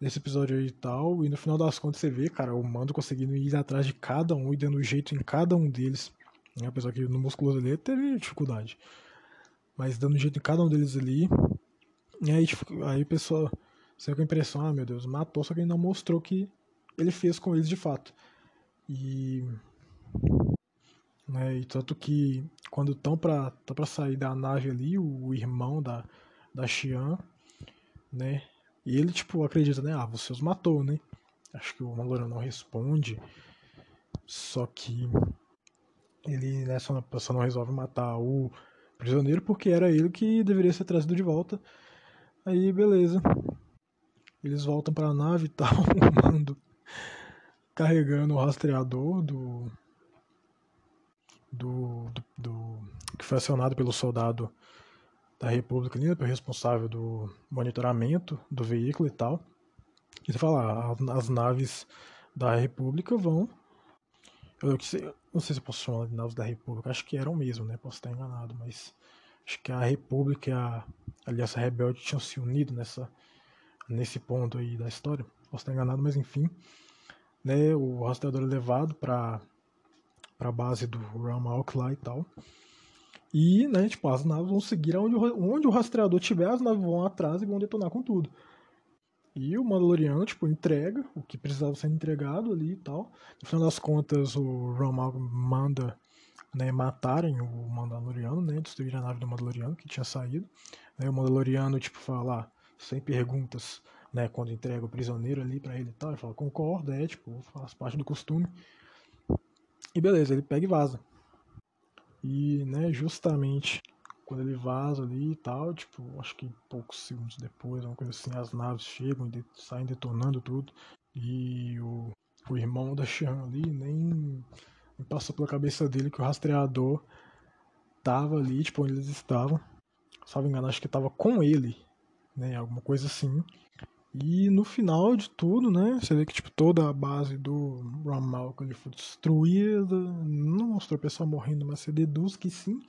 desse episódio aí e tal. E no final das contas você vê, cara, o Mando conseguindo ir atrás de cada um e dando jeito em cada um deles? Apesar que no musculoso ali teve dificuldade. Mas dando jeito em cada um deles ali. E aí, tipo, aí a pessoa saiu com a impressão, ah meu Deus, matou, só que ele não mostrou que ele fez com eles de fato. E. Né, e tanto que quando estão pra, tão pra sair da nave ali, o, o irmão da, da Xian, né? E ele, tipo, acredita, né? Ah, você os matou, né? Acho que o Mandaloriano não responde. Só que ele né, só, só não resolve matar o prisioneiro porque era ele que deveria ser trazido de volta. Aí, beleza. Eles voltam para a nave e tal, o mando carregando o rastreador do, do, do, do que foi acionado pelo soldado da República ali, pelo responsável do monitoramento do veículo e tal. E você fala, ah, as naves da República vão. Eu não sei se eu posso chamar de naves da República, acho que eram mesmo, né? Posso estar enganado, mas acho que a República e a Aliança Rebelde tinham se unido nessa, nesse ponto aí da história. Posso estar enganado, mas enfim. Né, o rastreador é levado para a base do Ramalk lá e tal. E, né, tipo, as naves vão seguir onde, onde o rastreador tiver, as naves vão atrás e vão detonar com tudo. E o Mandaloriano, tipo, entrega o que precisava ser entregado ali e tal. No final das contas, o Ramal manda né, matarem o Mandaloriano, né, destruir a nave do Mandaloriano que tinha saído. Né, o Mandaloriano, tipo, fala, ah, sem perguntas, né, quando entrega o prisioneiro ali para ele e tal, ele fala, concorda, é, tipo, faz parte do costume. E beleza, ele pega e vaza. E, né, justamente quando ele vaza ali e tal, tipo, acho que poucos segundos depois, uma coisa assim, as naves chegam e saem detonando tudo. E o, o irmão da Shan ali nem, nem passou pela cabeça dele que o rastreador tava ali, tipo, onde eles estavam. Salvo engano, acho que tava com ele, né? Alguma coisa assim. E no final de tudo, né? Você vê que tipo, toda a base do Ramal foi destruída. Não mostrou o pessoal morrendo, mas você deduz que sim.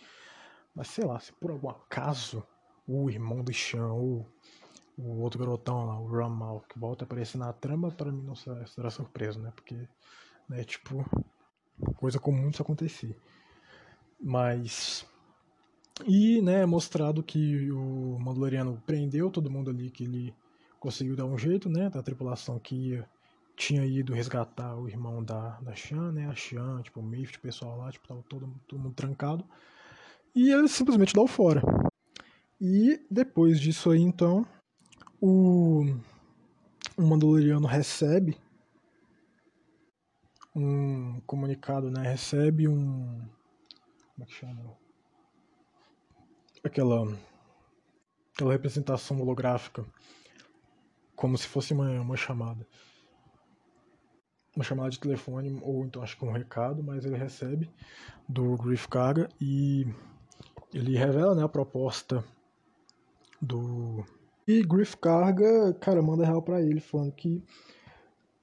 Mas sei lá, se por algum acaso o irmão do Chan ou o outro garotão lá, o Ramal, que volta a aparecer na trama, para mim não será, surpresa, né? Porque, né, tipo, coisa comum isso acontecer. Mas. E, né, é mostrado que o Mandaloriano prendeu todo mundo ali que ele conseguiu dar um jeito, né, da tripulação que ia, tinha ido resgatar o irmão da, da Shan, né, a Shan, tipo, o Mift, o pessoal lá, tipo, tava todo, todo mundo trancado. E ele simplesmente dá o fora. E depois disso aí, então, o, o Mandaloriano recebe um comunicado, né, recebe um... como é que chama? Aquela, aquela representação holográfica como se fosse uma, uma chamada. Uma chamada de telefone, ou então acho que um recado, mas ele recebe do Griff Kaga e ele revela né, a proposta do. E Griff Karga, cara, manda real para ele, falando que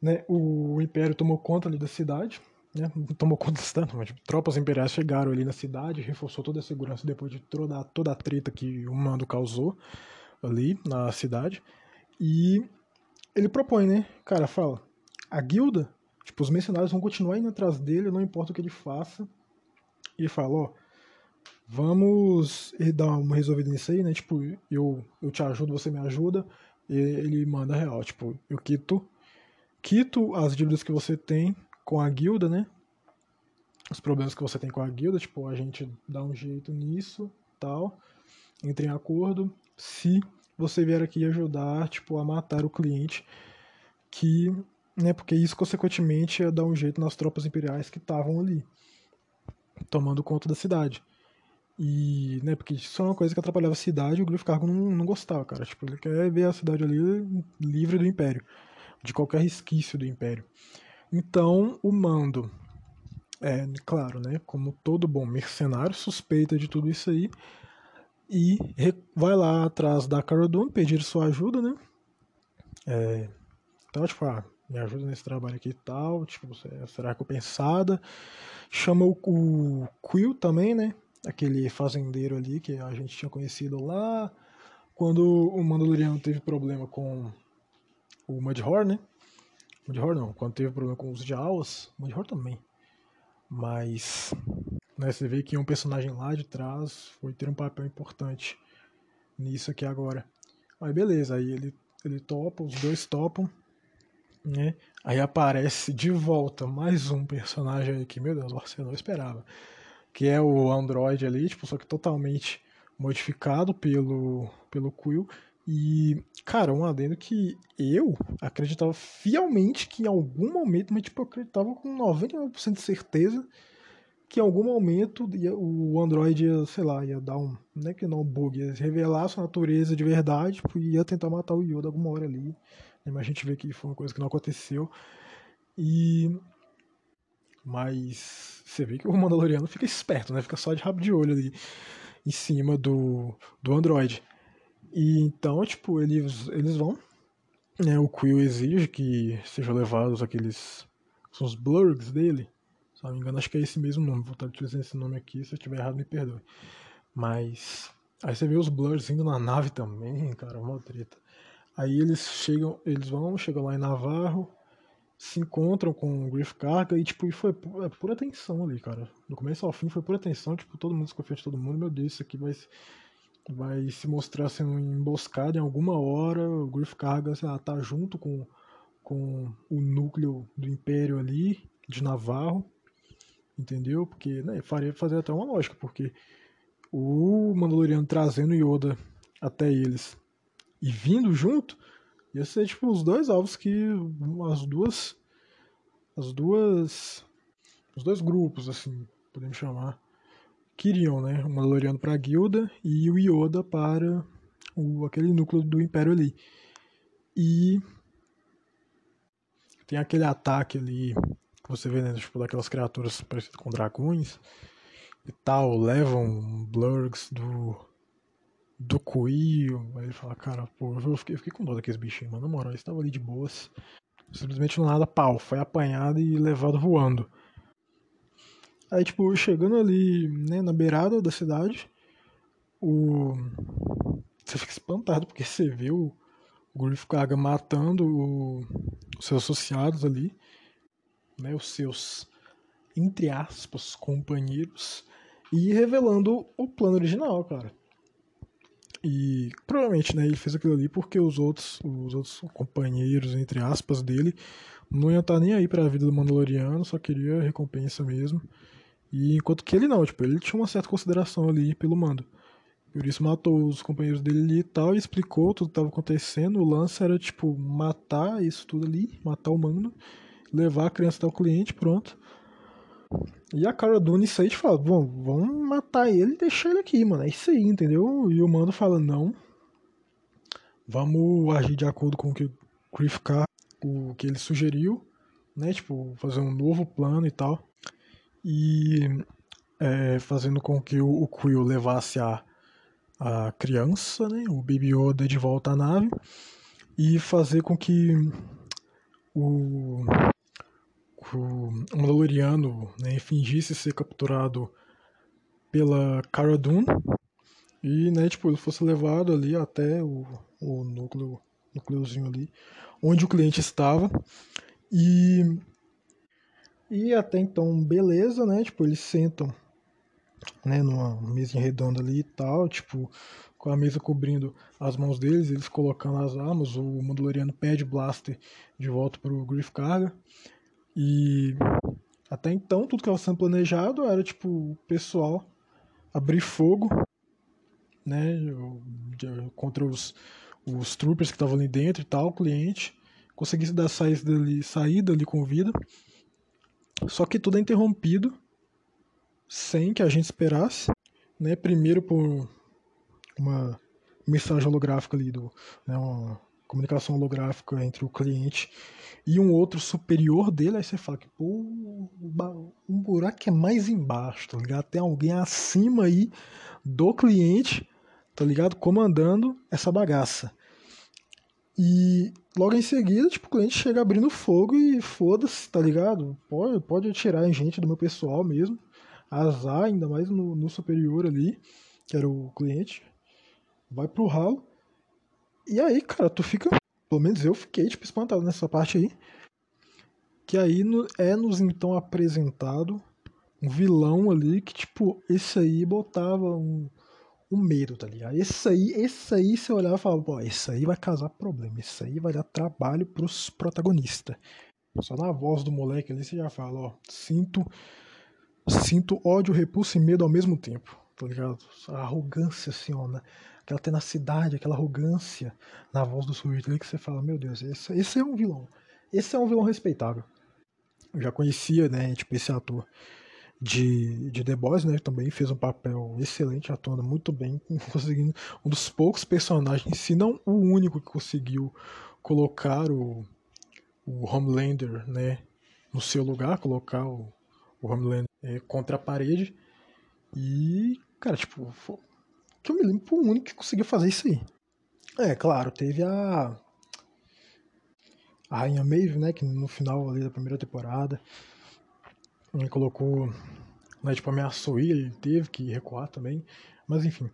né, o Império tomou conta ali da cidade, né, tomou conta da cidade, mas tipo, tropas imperiais chegaram ali na cidade, reforçou toda a segurança depois de toda, toda a treta que o mando causou ali na cidade. E ele propõe, né? Cara, fala, a guilda, tipo, os mercenários vão continuar indo atrás dele, não importa o que ele faça. E ele fala, ó, vamos dar uma resolvida nisso aí, né? Tipo, eu, eu te ajudo, você me ajuda. E ele manda real, tipo, eu quito, quito as dívidas que você tem com a guilda, né? Os problemas que você tem com a guilda, tipo, a gente dá um jeito nisso, tal. Entre em acordo. Se você vier aqui ajudar, tipo, a matar o cliente, que, né, porque isso consequentemente ia dar um jeito nas tropas imperiais que estavam ali, tomando conta da cidade. E, né, porque isso é uma coisa que atrapalhava a cidade e o Griff Cargo não, não gostava, cara. Tipo, ele quer ver a cidade ali livre do Império, de qualquer resquício do Império. Então, o mando, é, claro, né, como todo bom mercenário, suspeita de tudo isso aí, e vai lá atrás da Cara Dune pedir sua ajuda, né? É, então, tipo, ah, me ajuda nesse trabalho aqui e tal, tipo, você será recompensada. Chama o, o Quill também, né? Aquele fazendeiro ali que a gente tinha conhecido lá quando o Mandaloriano teve problema com o Mudhorn, né? Mudhorn não, quando teve problema com os Jawas, Mudhorn também. Mas né? Você vê que um personagem lá de trás foi ter um papel importante nisso aqui agora. Aí beleza, aí ele, ele topa, os dois topam, né? Aí aparece de volta mais um personagem aí que, meu Deus, você não esperava. Que é o Android ali, tipo, só que totalmente modificado pelo, pelo Quill. E, cara, um adendo que eu acreditava fielmente que em algum momento, mas tipo, eu acreditava com 99% de certeza que em algum momento ia, o Android ia, sei lá, ia dar um, não é que não um bug, ia revelar sua natureza de verdade, tipo, ia tentar matar o Yoda alguma hora ali. Né? Mas a gente vê que foi uma coisa que não aconteceu. E mas você vê que o Mandaloriano fica esperto, né? Fica só de rabo de olho ali em cima do, do Android. E então, tipo, eles, eles vão. Né, o Quill exige que sejam levados aqueles. São os blurgs dele. Se não me engano, acho que é esse mesmo nome. Vou estar utilizando esse nome aqui. Se eu estiver errado, me perdoe. Mas. Aí você vê os blurs indo na nave também, cara, uma treta. Aí eles chegam, eles vão, chegam lá em Navarro, se encontram com o Griff Carga e, tipo, e foi é pura tensão ali, cara. Do começo ao fim foi pura tensão, tipo, todo mundo desconfia de todo mundo, meu Deus, isso aqui vai vai se mostrar sendo emboscado em alguma hora. O Griff Carga sei lá, tá junto com, com o núcleo do Império ali, de Navarro, entendeu? Porque né, faria fazer até uma lógica, porque o Mandaloriano trazendo Yoda até eles e vindo junto, ia ser tipo os dois alvos que as duas as duas os dois grupos assim, podemos chamar queriam, né? O Mandaloriano para a guilda e o Yoda para o, aquele núcleo do Império ali. E tem aquele ataque ali que você vê, né? Tipo, daquelas criaturas parecidas com dragões e tal, levam blurgs do do Quill. Aí ele fala, cara, pô, eu fiquei, eu fiquei com dó daqueles bichinhos, mano. Na moral, eles estavam ali de boas. Simplesmente no nada, pau, foi apanhado e levado voando. Aí, tipo, chegando ali, né, na beirada da cidade, o... você fica espantado porque você vê o, o Griff Karga matando o... os seus associados ali, né, os seus, entre aspas, companheiros, e revelando o plano original, cara. E provavelmente, né, ele fez aquilo ali porque os outros, os outros companheiros, entre aspas, dele, não iam estar nem aí para a vida do Mandaloriano, só queria recompensa mesmo. E enquanto que ele não, tipo, ele tinha uma certa consideração ali pelo mando. Por isso matou os companheiros dele ali e tal, e explicou tudo que estava acontecendo. O lance era, tipo, matar isso tudo ali, matar o mando, levar a criança até o cliente, pronto. E a Cara aí te fala, bom, vamos matar ele e deixar ele aqui, mano. É isso aí, entendeu? E o mando fala, não. Vamos agir de acordo com o que o Griff Carr, o que ele sugeriu, né? Tipo, fazer um novo plano e tal e é, fazendo com que o, o Quill levasse a, a criança, né, o Baby Yoda, de volta à nave e fazer com que o, o Mandaloriano né, fingisse ser capturado pela Cara Dune e né, tipo, ele fosse levado ali até o, o núcleo, núcleozinho ali, onde o cliente estava e e até então, beleza, né? Tipo, eles sentam, né, numa mesa redonda ali e tal, tipo, com a mesa cobrindo as mãos deles, eles colocando as armas, o Mandaloriano pede Blaster de volta pro Griff Carga. E até então, tudo que estava sendo planejado era, tipo, o pessoal abrir fogo, né, contra os, os troopers que estavam ali dentro e tal, o cliente, conseguisse dar saída ali, saída ali com vida só que tudo é interrompido sem que a gente esperasse, né? Primeiro por uma mensagem holográfica ali do, né, uma comunicação holográfica entre o cliente e um outro superior dele, aí você fala que pô, um buraco é mais embaixo, tá ligado? Tem alguém acima aí do cliente, tá ligado? Comandando essa bagaça. E logo em seguida, tipo, o cliente chega abrindo fogo e foda-se, tá ligado? Pode, pode atirar gente do meu pessoal mesmo. Azar, ainda mais no, no superior ali, que era o cliente. Vai pro ralo. E aí, cara, tu fica. Pelo menos eu fiquei, tipo, espantado nessa parte aí. Que aí é nos então apresentado um vilão ali que, tipo, esse aí botava um o medo, tá ligado? Esse aí, esse aí você olhava e falava, pô, esse aí vai causar problema, esse aí vai dar trabalho pros protagonistas. Só na voz do moleque ali você já fala, ó, sinto, sinto ódio, repulso e medo ao mesmo tempo, tá ligado? A arrogância, assim, ó, né? Aquela tenacidade, aquela arrogância na voz do. Hitler que você fala, meu Deus, esse, esse é um vilão. Esse é um vilão respeitável. Eu já conhecia, né, tipo, esse ator de, de The Boys, né, também fez um papel excelente, atuando muito bem, conseguindo um dos poucos personagens, se não o único que conseguiu colocar o, o Homelander, né, no seu lugar, colocar o, o Homelander é, contra a parede. E, cara, tipo, que eu me lembro, foi o único que conseguiu fazer isso aí. É, claro, teve a. A Rainha Maeve, né, que no final ali da primeira temporada ele colocou, né, tipo, ameaçou ele, ele teve que recuar também, mas enfim.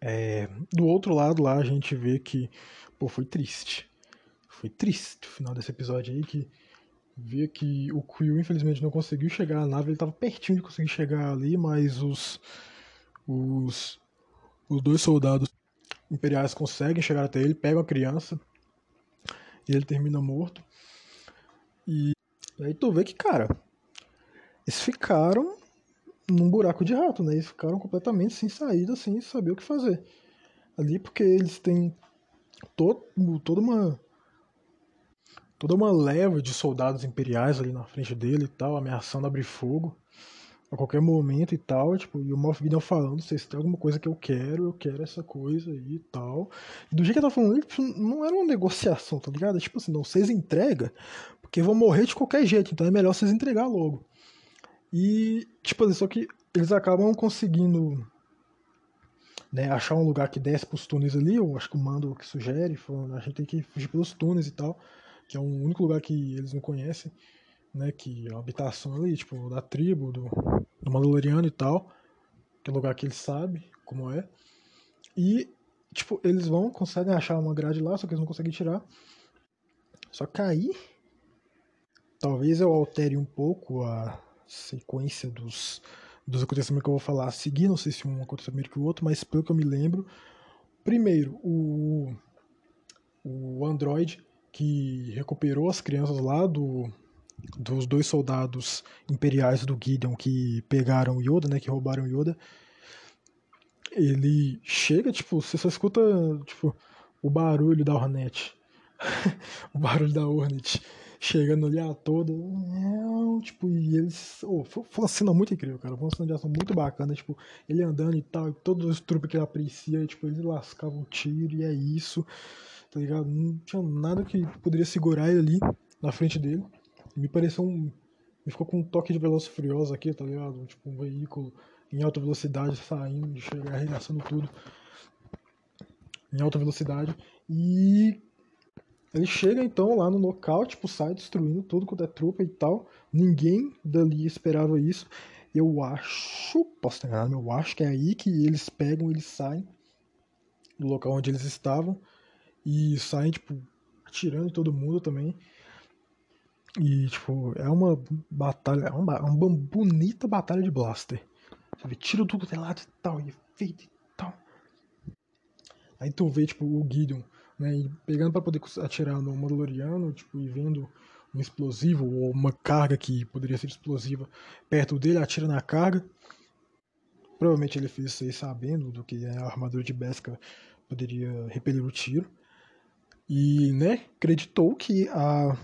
É, do outro lado lá a gente vê que, pô, foi triste. Foi triste o final desse episódio aí, que vê que o Quill infelizmente não conseguiu chegar à nave, ele estava pertinho de conseguir chegar ali, mas os os os dois soldados imperiais conseguem chegar até ele, pegam a criança e ele termina morto. E aí tu vê que, cara, eles ficaram num buraco de rato, né? Eles ficaram completamente sem saída, sem saber o que fazer. Ali porque eles têm todo, toda uma toda uma leva de soldados imperiais ali na frente dele e tal, ameaçando abrir fogo a qualquer momento e tal, tipo, e o Moff Gideon falando, vocês têm alguma coisa que eu quero, eu quero essa coisa e tal. E do jeito que ele tava falando, tipo, não era uma negociação, tá ligado? É tipo assim, não, vocês entregam, porque vão morrer de qualquer jeito, então é melhor vocês entregar logo. E, tipo assim, só que eles acabam conseguindo né, achar um lugar que desce pros túneis ali, eu acho que o mando que sugere, falando, a gente tem que fugir pelos túneis e tal que é o único lugar que eles não conhecem, né? Que é a habitação ali, tipo, da tribo, do, do Mandaloriano e tal. Que é lugar que eles sabem como é. E, tipo, eles vão, conseguem achar uma grade lá, só que eles não conseguem tirar. Só que aí, talvez eu altere um pouco a sequência dos, dos acontecimentos que eu vou falar a seguir. Não sei se um aconteceu primeiro que o outro, mas pelo que eu me lembro. Primeiro, o, o Android que recuperou as crianças lá do, dos dois soldados imperiais do Gideon que pegaram Yoda, né, que roubaram Yoda. Ele chega, tipo, você só escuta, tipo, o barulho da Hornet. o barulho da Hornet chegando ali a toda. Tipo, e eles. Oh, foi, uma cena muito incrível, cara. Foi uma cena de ação muito bacana. Tipo, ele andando e tal, e todos os trupes que ele aprecia, tipo, ele lascava o tiro e é isso tá ligado? Não tinha nada que poderia segurar ele ali na frente dele. Me pareceu um. Me ficou com um toque de Veloz Furioso aqui, tá ligado? Tipo, um veículo em alta velocidade saindo, chegar arregaçando tudo em alta velocidade. E ele chega então lá no local, tipo, sai destruindo tudo quanto é trupa e tal. Ninguém dali esperava isso. Eu acho, posso ter enganado, eu acho que é aí que eles pegam, eles saem do local onde eles estavam e saem, tipo, atirando todo mundo também. E, tipo, é uma batalha, é uma, uma bonita batalha de blaster. Sabe, tira tudo de lado e tal, e efeito e tal. Aí tu vê, tipo, o Gideon, né, pegando para poder atirar no Mandaloriano, tipo, e vendo um explosivo ou uma carga que poderia ser explosiva perto dele, atira na carga. Provavelmente ele fez isso aí sabendo do que a armadura de Beskar poderia repelir o tiro e né, acreditou que a,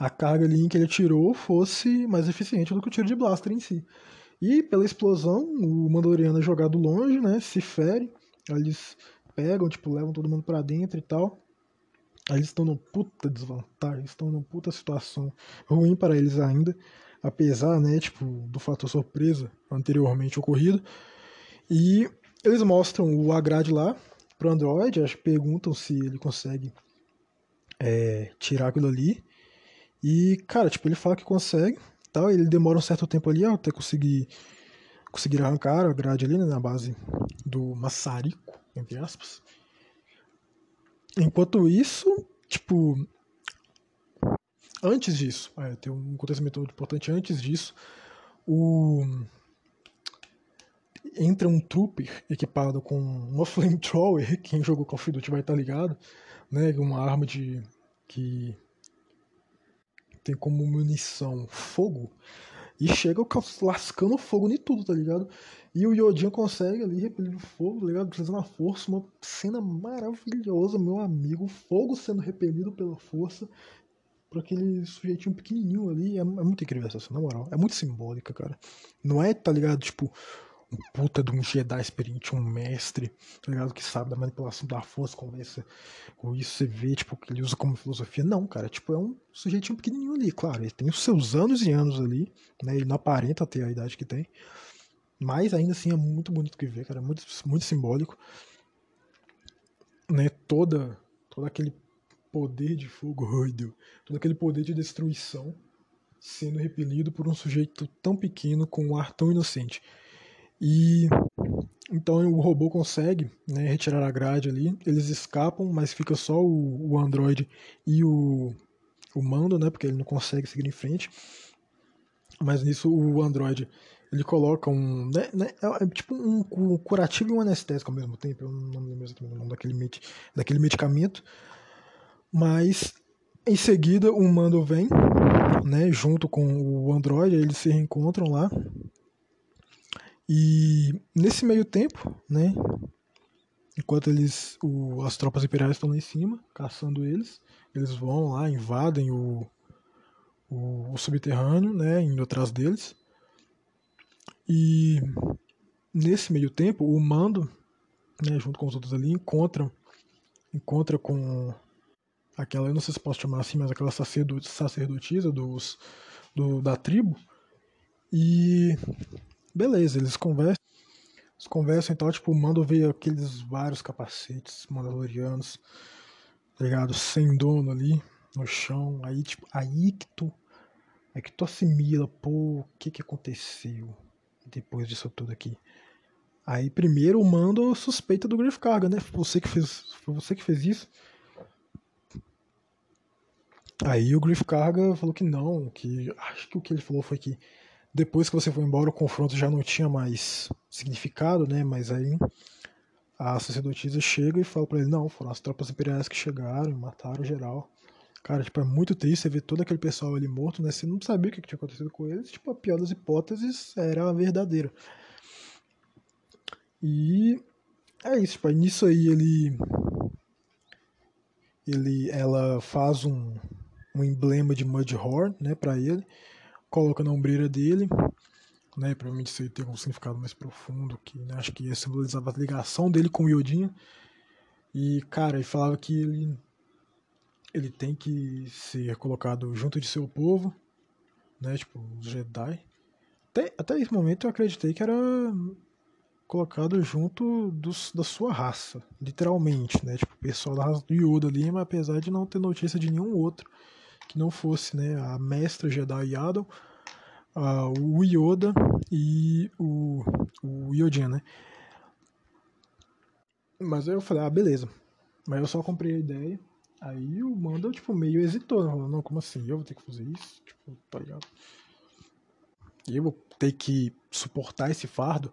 a carga ali que ele tirou fosse mais eficiente do que o tiro de blaster em si. E pela explosão, o Mandaloriano é jogado longe, né, se fere, eles pegam, tipo, levam todo mundo para dentro e tal. Aí eles estão numa puta desvantagem, estão numa puta situação ruim para eles ainda, apesar, né, tipo, do fator surpresa anteriormente ocorrido. E eles mostram o Agrade lá, pro Android, acho que perguntam se ele consegue é, tirar aquilo ali. E, cara, tipo, ele fala que consegue, tal, ele demora um certo tempo ali até conseguir conseguir arrancar a grade ali, né, na base do maçarico, entre aspas. Enquanto isso, tipo, antes disso, é, tem um acontecimento muito importante antes disso, o entra um trooper equipado com uma flamethrower, quem jogou Call of Duty vai estar tá ligado, né, uma arma de que tem como munição fogo, E chega lascando fogo em tudo, tá ligado? E o Yodinho consegue ali repelir o fogo, tá ligado? Utilizando a força, uma cena maravilhosa, meu amigo. Fogo sendo repelido pela força por aquele sujeitinho pequenininho ali. É, é muito incrível essa cena, na moral. É muito simbólica, cara. Não é, tá ligado? Tipo, um puta de um Jedi experiente, um mestre, tá ligado? Que sabe da manipulação da força, conversa com isso, você vê, tipo, que ele usa como filosofia. Não, cara, tipo, é um sujeitinho pequenininho ali, claro, ele tem os seus anos e anos ali, né? Ele não aparenta ter a idade que tem. Mas ainda assim é muito bonito que ver, cara, é muito, muito simbólico. Né? Toda, todo aquele poder de fogo, Deus, todo aquele poder de destruição sendo repelido por um sujeito tão pequeno com um ar tão inocente. E então o robô consegue né, retirar a grade ali, eles escapam, mas fica só o, o Android e o, o mando, né, porque ele não consegue seguir em frente. Mas nisso o Android ele coloca um. Né, né, é, é tipo um, um, curativo e um anestésico ao mesmo tempo. Eu não lembro exatamente o nome daquele, med, daquele medicamento. Mas em seguida o mando vem, né, junto com o Android, eles se reencontram lá. E nesse meio tempo, né, enquanto eles, o, as tropas imperiais estão lá em cima, caçando eles, eles vão lá, invadem o, o, o subterrâneo, né, indo atrás deles. E nesse meio tempo, o Mando, né, junto com os outros ali, encontram encontra com aquela, eu não sei se posso chamar assim, mas aquela sacerdotisa dos, do, da tribo. E Beleza, eles conversam. Eles conversam e tal, tipo, manda ver aqueles vários capacetes mandalorianos, tá ligado? Sem dono ali, no chão. Aí, tipo, aí que tu. Aí que tu assimila, pô, o que que aconteceu depois disso tudo aqui. Aí primeiro o Mando suspeita do Griff Carga, né? Foi você que fez, foi você que fez isso. Aí o Griff Carga falou que não, que acho que o que ele falou foi que depois que você foi embora, o confronto já não tinha mais significado, né? Mas aí a sacerdotisa chega e fala para ele: não, foram as tropas imperiais que chegaram e mataram geral. Cara, tipo, é muito triste você ver todo aquele pessoal ali morto, né? Você não sabia o que tinha acontecido com eles. Tipo, a pior das hipóteses era a verdadeira. E é isso, tipo, nisso aí ele. ele ela faz um, um emblema de Mudhorn, né, pra ele coloca na ombreira dele, né? Provavelmente isso aí tem um significado mais profundo, que né, acho que simbolizava a ligação dele com o Yodinha. E, cara, ele falava que ele, ele tem que ser colocado junto de seu povo, né? Tipo, os Jedi. Até, até esse momento eu acreditei que era colocado junto dos, da sua raça, literalmente, né? Tipo, o pessoal da raça do Yoda ali, mas apesar de não ter notícia de nenhum outro que não fosse né, a mestra Jedi Yaddle, uh, o Yoda e o, o Yodin, né? Mas aí eu falei, ah, beleza. Mas eu só comprei a ideia. Aí o Mando, tipo, meio hesitou. Né? Falou, não, como assim? Eu vou ter que fazer isso? Tipo, tá ligado? E eu vou ter que suportar esse fardo.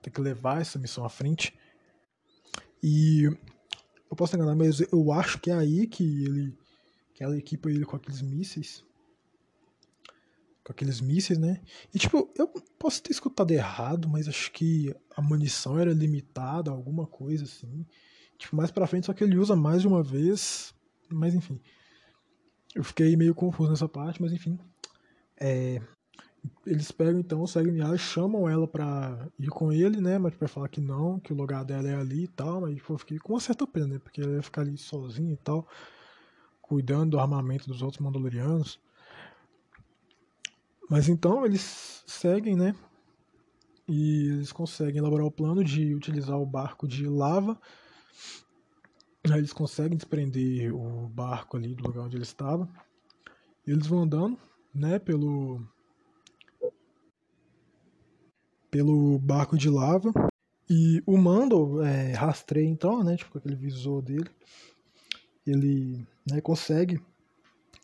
Ter que levar essa missão à frente. E eu posso enganar, mas eu acho que é aí que ele que ela equipa ele com aqueles mísseis. Com aqueles mísseis, né? E tipo, eu posso ter escutado errado, mas acho que a munição era limitada, alguma coisa assim. Tipo, mais pra frente, só que ele usa mais de uma vez. Mas enfim. Eu fiquei meio confuso nessa parte, mas enfim. É, eles pegam então, seguem ela, chamam ela pra ir com ele, né? Mas pra falar que não, que o lugar dela é ali e tal. Mas tipo, eu fiquei com uma certa pena, né? Porque ela ia ficar ali sozinha e tal cuidando do armamento dos outros Mandalorianos. Mas então eles seguem, né? E eles conseguem elaborar o plano de utilizar o barco de lava. Aí eles conseguem desprender o barco ali do lugar onde ele estava. E eles vão andando, né, pelo pelo barco de lava. E o Mando é, rastreia então, né, tipo aquele visor dele. Ele né, consegue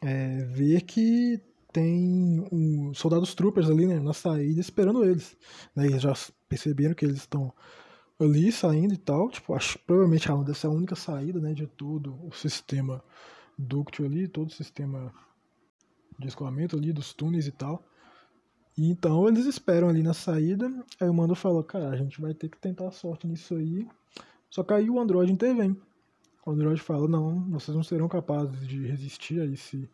é, ver que tem um, soldados troopers ali né, na saída esperando eles. Né, eles já perceberam que eles estão ali saindo e tal. Tipo, acho provavelmente a deve ser a única saída né, de todo o sistema ductil ali, todo o sistema de escoamento ali, dos túneis e tal. E então eles esperam ali na saída. Aí o Mando fala, cara, a gente vai ter que tentar a sorte nisso aí. Só que aí o Android intervém. O Android fala, não, vocês não serão capazes de resistir a esse.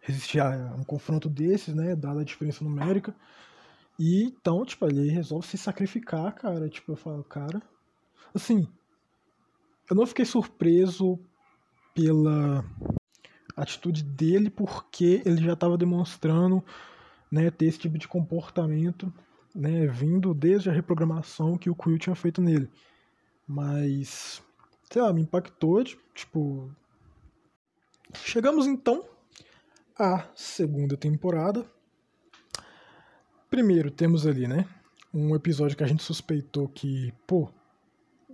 Resistir a um confronto desses, né? Dada a diferença numérica. E então, tipo, ele resolve se sacrificar, cara. Tipo, eu falo, cara. Assim, eu não fiquei surpreso pela atitude dele porque ele já estava demonstrando né, ter esse tipo de comportamento né, vindo desde a reprogramação que o Quill tinha feito nele. Mas, sei lá, me impactou, tipo... Chegamos então à segunda temporada. Primeiro, temos ali, né, um episódio que a gente suspeitou que, pô,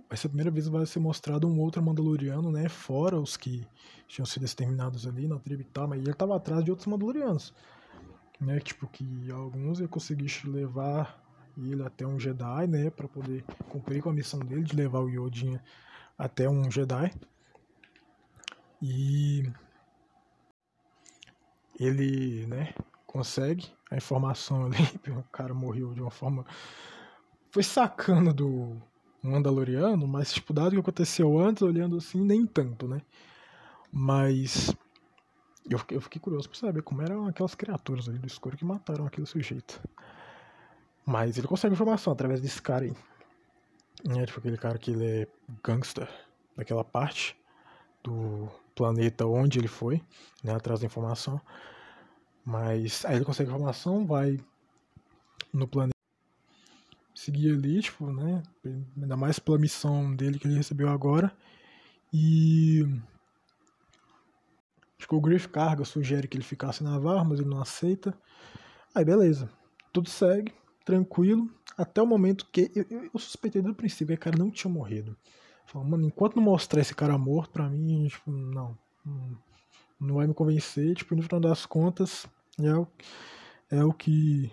vai ser a primeira vez que vai ser mostrado um outro Mandaloriano, né? Fora os que tinham sido exterminados ali na tribo e tal, mas ele tava atrás de outros Mandalorianos. Né? Tipo, que alguns ia conseguir levar ele até um Jedi, né? Pra poder cumprir com a missão dele de levar o Yodinha até um Jedi. E ele, né, consegue a informação ali, o cara morreu de uma forma foi sacana do Mandaloriano, mas, tipo, dado que aconteceu antes, olhando assim, nem tanto, né? Mas eu fiquei, eu fiquei curioso pra saber como eram aquelas criaturas ali do escuro que mataram aquele sujeito. Mas ele consegue informação através desse cara aí. É, tipo, aquele cara que ele é gangster daquela parte do planeta onde ele foi, né, atrás da informação. Mas aí ele consegue informação, vai no planeta seguir ali, tipo, né? Ainda mais pela missão dele que ele recebeu agora. E. Acho que o Griff Carga sugere que ele ficasse na VAR, mas ele não aceita. Aí beleza. Tudo segue, tranquilo. Até o momento que. Eu, eu, eu suspeitei do princípio que o cara não tinha morrido. Falei, mano, enquanto não mostrar esse cara morto, pra mim, tipo, não. Não vai me convencer. Tipo, no final das contas, é o, é o que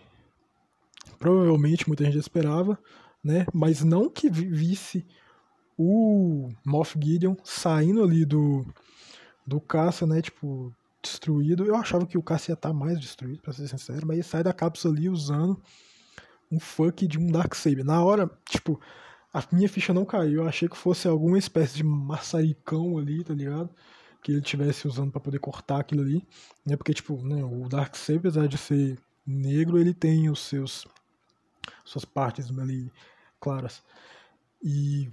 provavelmente muita gente esperava, né? Mas não que visse o Moff Gideon saindo ali do, do caça, né? Tipo, destruído. Eu achava que o caça ia estar tá mais destruído, pra ser sincero, mas ele sai da cápsula ali usando um funk de um Darksaber. Na hora, tipo, a minha ficha não caiu. Eu achei que fosse alguma espécie de maçaricão ali, tá ligado? Que ele tivesse usando para poder cortar aquilo ali. Né? Porque, tipo, né, o Darksaber, apesar de ser negro, ele tem os seus suas partes ali claras. E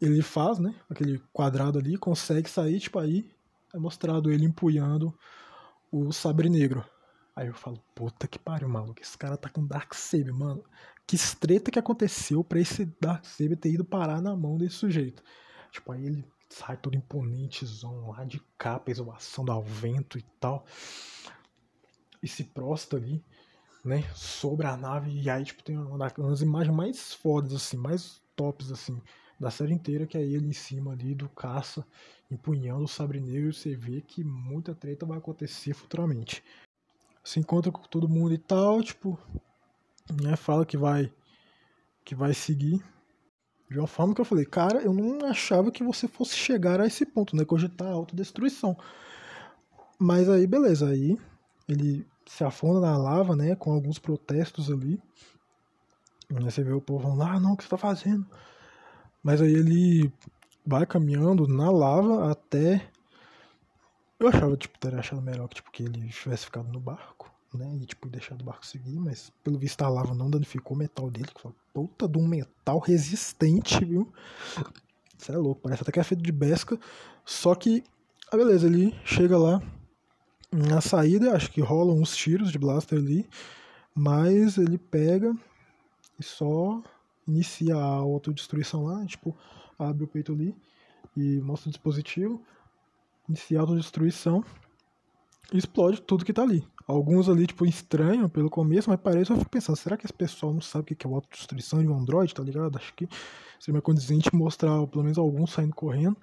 ele faz, né, aquele quadrado ali, consegue sair, tipo aí é mostrado ele empunhando o sabre negro. Aí eu falo, puta que pariu, maluco, esse cara tá com Dark Saber, mano. Que estreta que aconteceu para esse Dark Saber ter ido parar na mão desse sujeito. Tipo, aí ele sai todo imponentezão lá de capa, exuação ao vento e tal. E se prosta ali né, sobre a nave. E aí, tipo, tem uma das imagens mais fodas, assim, mais tops, assim, da série inteira, que é ele em cima ali do caça, empunhando o sabre negro. E você vê que muita treta vai acontecer futuramente. Se encontra com todo mundo e tal, tipo, né, fala que vai, que vai seguir. De uma forma que eu falei, cara, eu não achava que você fosse chegar a esse ponto, né? Cogitar a autodestruição. Mas aí, beleza, aí ele se afunda na lava, né? Com alguns protestos ali. Você vê o povo falando, ah, não, o que você tá fazendo? Mas aí ele vai caminhando na lava até. Eu achava, tipo, teria achado melhor que, tipo, que ele tivesse ficado no barco, né? E, tipo, deixado o barco seguir, mas pelo visto a lava não danificou o metal dele, que foi puta de um metal resistente, viu? Isso é louco, parece até que é feito de besca. Só que, ah, beleza, ele chega lá, na saída, acho que rolam uns tiros de blaster ali, mas ele pega e só inicia a autodestruição lá, tipo, abre o peito ali e mostra o dispositivo, inicia a autodestruição explode tudo que tá ali. Alguns ali, tipo, estranham pelo começo, mas parece, eu fico pensando, será que esse pessoal não sabe o que é autodestruição de um Android, tá ligado? Acho que seria condizente mostrar pelo menos alguns saindo correndo.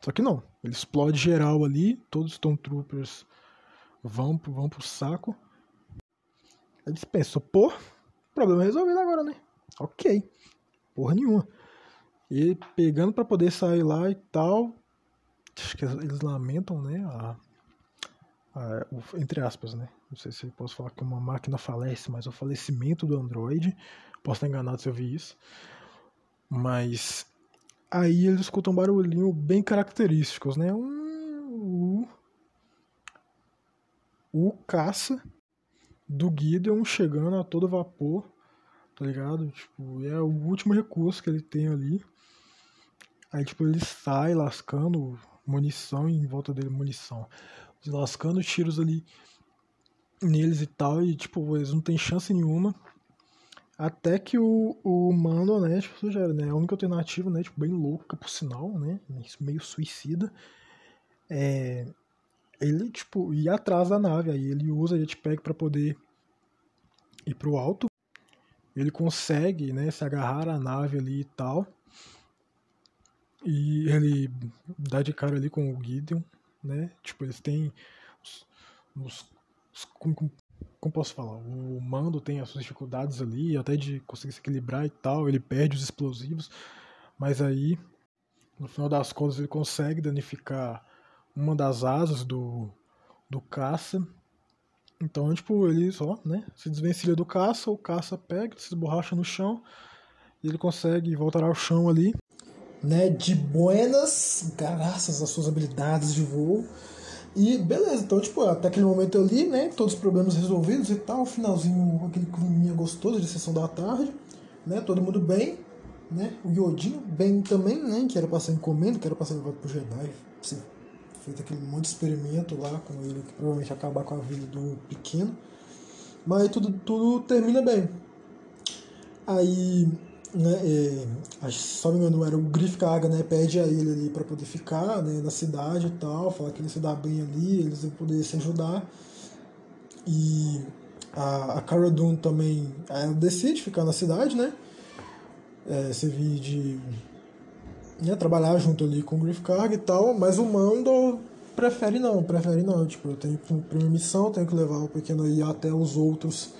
Só que não, ele explode geral ali, todos os Stormtroopers vão, vão pro saco. Eles pensam, pô, problema resolvido agora, né? Ok. Porra nenhuma. E pegando para poder sair lá e tal. Acho que eles lamentam, né? A, a, entre aspas, né? Não sei se posso falar que uma máquina falece, mas o falecimento do Android. Posso estar enganado se eu vi isso. Mas aí eles escutam um barulhinho bem característicos, né? Um, o, o caça do Gideon chegando a todo vapor, tá ligado? Tipo, é o último recurso que ele tem ali. Aí, tipo, ele sai lascando munição em volta dele, munição. Lascando tiros ali neles e tal, e tipo, eles não tem chance nenhuma. Até que o, o Mando, né, tipo, sugere, né, a única alternativa, né, tipo, bem louca por sinal, né, meio suicida, é, ele, tipo, ir atrás da nave, aí ele usa a jetpack para poder ir pro alto, ele consegue, né, se agarrar à nave ali e tal, e ele dá de cara ali com o Gideon, né? Tipo, eles têm os, os, os como, como, posso falar? O mando tem as suas dificuldades ali, até de conseguir se equilibrar e tal, ele perde os explosivos, mas aí, no final das contas, ele consegue danificar uma das asas do, do caça. Então, tipo, ele só, né, se desvencilha do caça, o caça pega, se esborracha no chão, e ele consegue voltar ao chão ali né, de buenas, graças às suas habilidades de voo. E beleza, então, tipo, até aquele momento ali, né, todos os problemas resolvidos e tal, finalzinho, aquele climinha gostoso de sessão da tarde, né, todo mundo bem, né, o Yodinho bem também, né, que era pra ser encomenda, que era pra ser levado pro Jedi, ser feito aquele monte de experimento lá com ele, que provavelmente ia acabar com a vida do pequeno, mas tudo, tudo termina bem. Aí né, é, se não me engano, era o Griff Kaga, né, pede a ele ali para poder ficar né, na cidade e tal, falar que ele se dá bem ali, eles vão poder se ajudar. E a, a Cara Dune também ela decide ficar na cidade, né? É, servir de né, trabalhar junto ali com o Griff e tal, mas o Mando prefere não, prefere não. Tipo, eu tenho que cumprir missão, tenho que levar o pequeno aí até os outros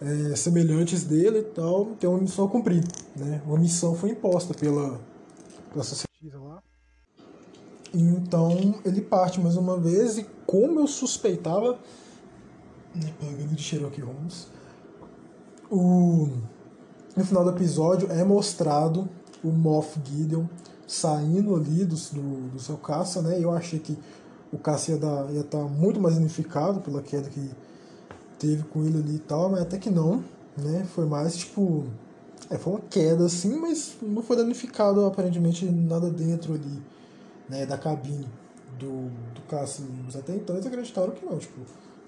é, semelhantes dele e tal, tem uma missão a cumprir. Né? Uma missão foi imposta pela, pela sociedade lá. Então ele parte mais uma vez e como eu suspeitava, né, pagando de Cherokee Holmes, o, no final do episódio é mostrado o Moff Gideon saindo ali do, do, do seu caça, né? Eu achei que o caça ia, estar tá muito mais unificado pela queda que teve com ele ali e tal, mas até que não, né? Foi mais tipo. É, foi uma queda assim, mas não foi danificado aparentemente nada dentro ali, né, da cabine do, do caça. Mas até então eles acreditaram que não, tipo,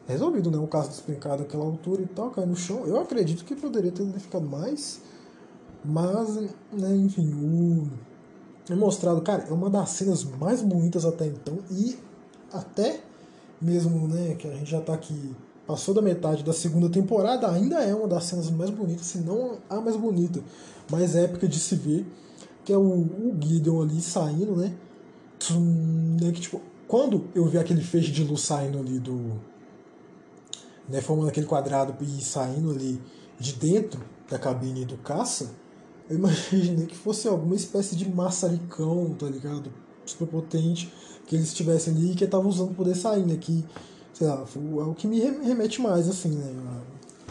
resolvido, né? Um caça despencado àquela altura e tal, caiu no chão. Eu acredito que poderia ter danificado mais, mas, né, enfim, o. É mostrado, cara, é uma das cenas mais bonitas até então e até mesmo, né, que a gente já tá aqui passou da metade da segunda temporada, ainda é uma das cenas mais bonitas, se não a mais bonita, mais épica de se ver, que é o, o Gideon ali saindo, né? né que, tipo, quando eu vi aquele feixe de luz saindo ali do. Né, formando aquele quadrado e saindo ali de dentro da cabine do caça, eu imaginei que fosse alguma espécie de maçaricão, tá ligado? Super potente, que eles estivessem ali e que estavam usando poder sair, né? Que sei lá, é o que me remete mais, assim, né?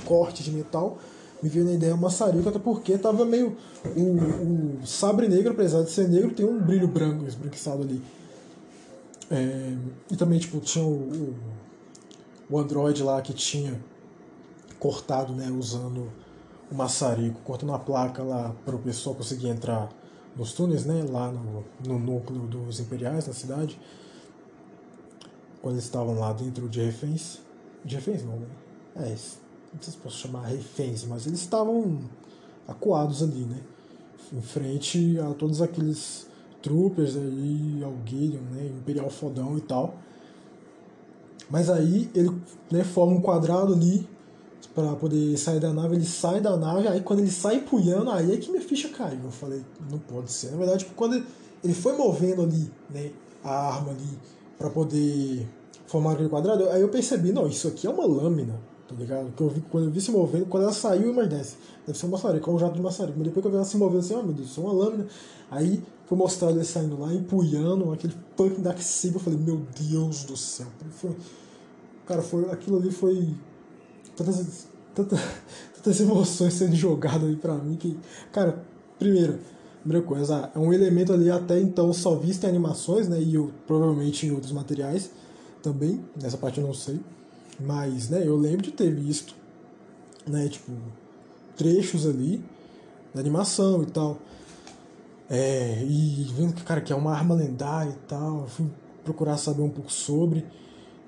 Corte de metal. Me veio na ideia maçarico, até porque tava meio. O, o sabre negro, apesar de ser negro, tem um brilho branco esbranquiçado ali. É, e também, tipo, tinha o, o, o Android lá que tinha cortado, né, usando o maçarico, cortando a placa lá para o pessoal conseguir entrar nos túneis, né, lá no, no núcleo dos Imperiais, na cidade quando eles estavam lá dentro de reféns. De reféns não, né? É, não sei se posso chamar reféns, mas eles estavam acuados ali, né? Em frente a todos aqueles troopers aí, ao Gideon, né? Imperial fodão e tal. Mas aí ele né, forma um quadrado ali para poder sair da nave. Ele sai da nave, aí quando ele sai punhando, aí é que minha ficha caiu. Eu falei, não pode ser. Na verdade, quando ele foi movendo ali, né, a arma ali para poder formar aquele quadrado, aí eu percebi, não, isso aqui é uma lâmina, tá ligado? Que eu vi, quando eu vi se movendo, quando ela saiu, mas desce. Deve ser um maçarico, é um jato de maçarico. Mas depois que eu vi ela se movendo assim, oh meu Deus, isso é uma lâmina. Aí foi mostrado ele saindo lá, empunhando aquele fucking Dark Saber. Eu falei, meu Deus do céu. Foi Cara, foi, aquilo ali foi. Tantas, tantas, tantas emoções sendo jogadas ali pra mim que. Cara, primeiro, primeira coisa, é um elemento ali até então só visto em animações, né? E eu, provavelmente em outros materiais também. Nessa parte eu não sei. Mas, né, eu lembro de ter visto, né, tipo, trechos ali da animação e tal. É, e vendo que, cara, que é uma arma lendária e tal, fui procurar saber um pouco sobre.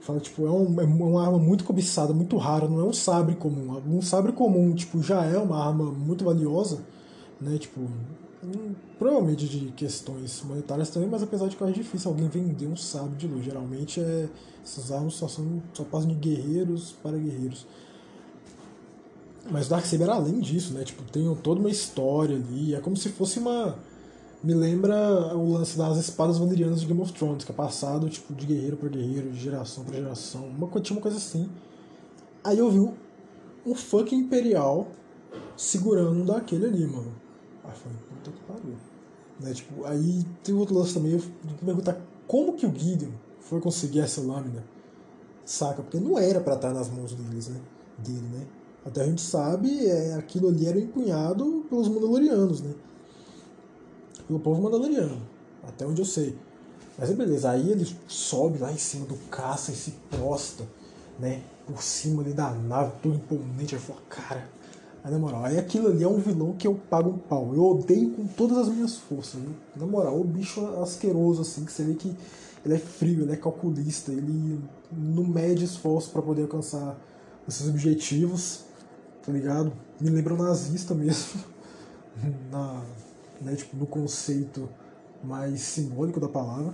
Fala, tipo, é, um, é uma arma muito cobiçada, muito rara, não é um sabre comum. Um sabre comum, tipo, já é uma arma muito valiosa, né? Tipo, provavelmente de questões monetárias também, mas apesar de que é difícil alguém vender um sabre de luz. Geralmente é, essas armas só, são, só passam de guerreiros para guerreiros. Mas Darksaber era além disso, né? Tipo, tem toda uma história ali. É como se fosse uma. Me lembra o lance das espadas valerianas de Game of Thrones, que é passado tipo, de guerreiro para guerreiro, de geração para geração. Uma, tinha uma coisa assim. Aí eu vi um, um fucking imperial segurando um daquele ali, mano. Aí eu falei, puta que pariu. Né, tipo, aí tem outro lance também, eu me perguntar como que o Gideon foi conseguir essa lâmina, saca? Porque não era para estar nas mãos deles, né? Dele, né? Até a gente sabe, é, aquilo ali era empunhado pelos Mandalorianos, né? Pelo povo Mandaloriano, até onde eu sei. Mas é beleza, aí ele sobe lá em cima do caça e se posta, né? Por cima ali da nave, todo imponente. Aí fala, cara, aí, na moral, aí aquilo ali é um vilão que eu pago um pau. Eu odeio com todas as minhas forças, viu? Na moral, o bicho asqueroso, assim, que você vê que ele é frio, ele é calculista, ele não mede esforço para poder alcançar esses objetivos tá ligado? Me lembra um nazista mesmo, na, né, tipo, no conceito mais simbólico da palavra.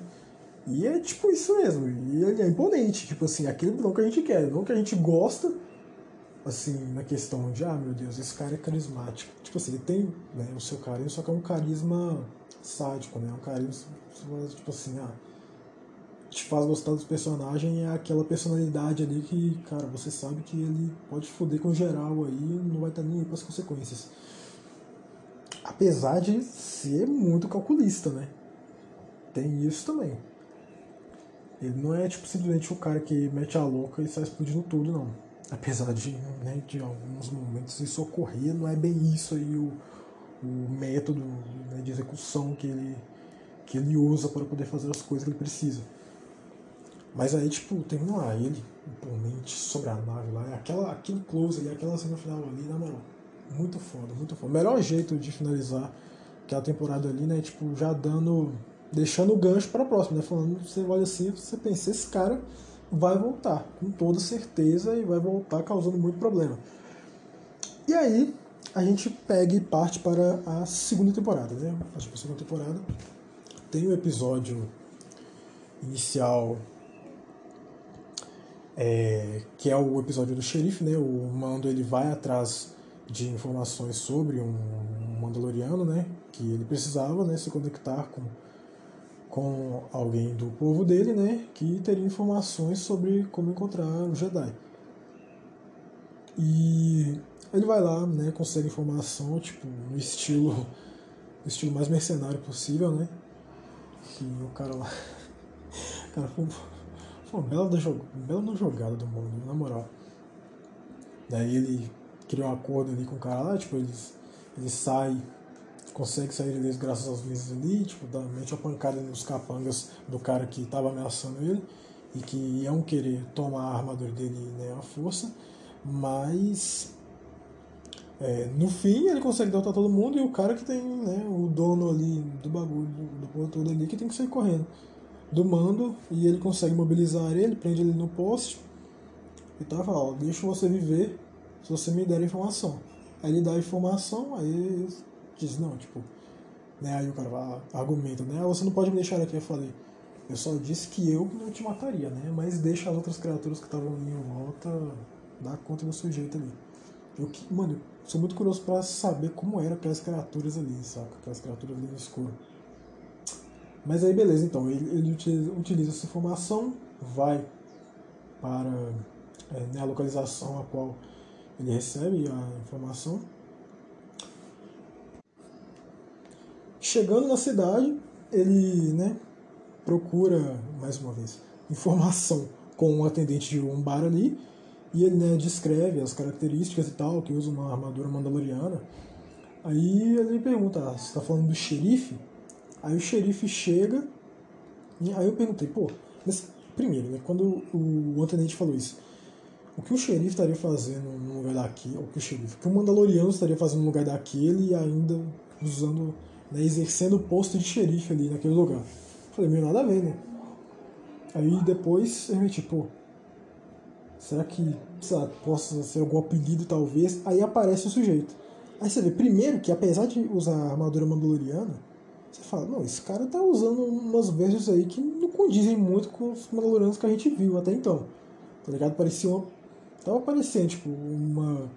E é tipo isso mesmo, e ele é imponente, tipo assim, aquele vilão que a gente quer, vilão que a gente gosta, assim, na questão de, ah, meu Deus, esse cara é carismático. Tipo assim, ele tem né, o seu carisma, só que é um carisma sádico, né? Um carisma, tipo assim, ah, te faz gostar dos personagens é aquela personalidade ali que, cara, você sabe que ele pode foder com geral aí, não vai estar nem aí para as consequências. Apesar de ser muito calculista, né? Tem isso também. Ele não é tipo simplesmente o cara que mete a louca e sai explodindo tudo, não. Apesar de, né, de alguns momentos isso ocorrer, não é bem isso aí o, o método né, de execução que ele, que ele usa para poder fazer as coisas que ele precisa. Mas aí, tipo, termina lá, ele imponente sobre a nave lá, aquela, aquele close ali, aquela cena final ali, na moral, muito foda, muito foda. O melhor jeito de finalizar aquela temporada ali, né, tipo, já dando, deixando o gancho para a próxima, né, falando, você olha assim, você pensa, esse cara vai voltar, com toda certeza, e vai voltar causando muito problema. E aí, a gente pega e parte para a segunda temporada, né, a segunda temporada tem o episódio inicial é, que é o episódio do xerife, né? O Mando ele vai atrás de informações sobre um Mandaloriano, né? Que ele precisava, né? Se conectar com com alguém do povo dele, né? Que teria informações sobre como encontrar o Jedi. E ele vai lá, né? Consegue informação, tipo, no estilo, no estilo mais mercenário possível, né? Que o cara lá, cara, foi foi uma bela, jog... bela jogada do mundo, na moral. Daí ele criou um acordo ali com o cara lá, tipo, eles, ele sai, consegue sair deles graças às vezes ali, tipo, dá, mete uma pancada nos capangas do cara que tava ameaçando ele e que iam querer tomar a armadura dele né, à força, mas é, no fim ele consegue derrotar todo mundo e o cara que tem né, o dono ali do bagulho, do, todo ali, que tem que sair correndo do mando e ele consegue mobilizar ele, prende ele no poste e tá, fala, ó, deixa você viver se você me der informação. Aí ele dá a informação, aí diz, não, tipo, né, aí o cara argumenta, né, você não pode me deixar aqui, eu falei, eu só disse que eu não te mataria, né, mas deixa as outras criaturas que estavam ali em volta dar conta do sujeito ali. Eu, mano, sou muito curioso para saber como era aquelas criaturas ali, saca? Aquelas criaturas ali no escuro. Mas aí beleza, então, ele, ele utiliza, utiliza, essa informação, vai para é, né, a localização a qual ele recebe a informação. Chegando na cidade, ele né, procura, mais uma vez, informação com um atendente de um bar ali, e ele né, descreve as características e tal, que usa uma armadura mandaloriana. Aí ele pergunta, ah, você está falando do xerife? Aí o xerife chega, aí eu perguntei, pô, mas primeiro, né, quando o atendente falou isso, o que o xerife estaria fazendo no lugar daquele, o que o xerife, o que o Mandaloriano estaria fazendo no lugar daquele e ainda usando, né, exercendo o posto de xerife ali naquele lugar? Falei, meio nada a ver, né? Aí depois eu me tipo, será que, sei lá, possa ser algum apelido talvez? Aí aparece o sujeito. Aí você vê, primeiro que apesar de usar a armadura mandaloriana, você fala, não, esse cara tá usando umas vestes aí que não condizem muito com os mandalorianos que a gente viu até então. Tá ligado? Parecia uma. Tava parecendo, tipo, uma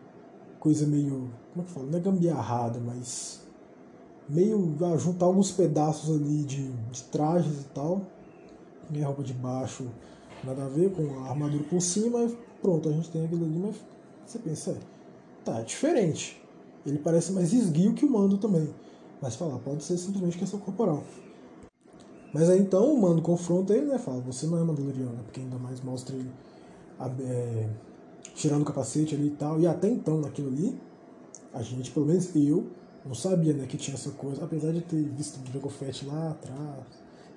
coisa meio. Como é que fala? Não é gambiarrada, mas. Meio. Ah, juntar alguns pedaços ali de, de trajes e tal nem roupa de baixo, nada a ver com a armadura por cima, pronto, a gente tem aquilo ali, mas você pensa, é, tá, é diferente. Ele parece mais esguio que o Mando também. Mas falar, pode ser simplesmente questão corporal. Mas aí então o Mando confronta ele, né? Fala, você não é Mandaloriano, né? porque ainda mais mostra ele é, tirando o capacete ali e tal. E até então, naquilo ali, a gente, pelo menos eu, não sabia né, que tinha essa coisa, apesar de ter visto o Jango Fett lá atrás,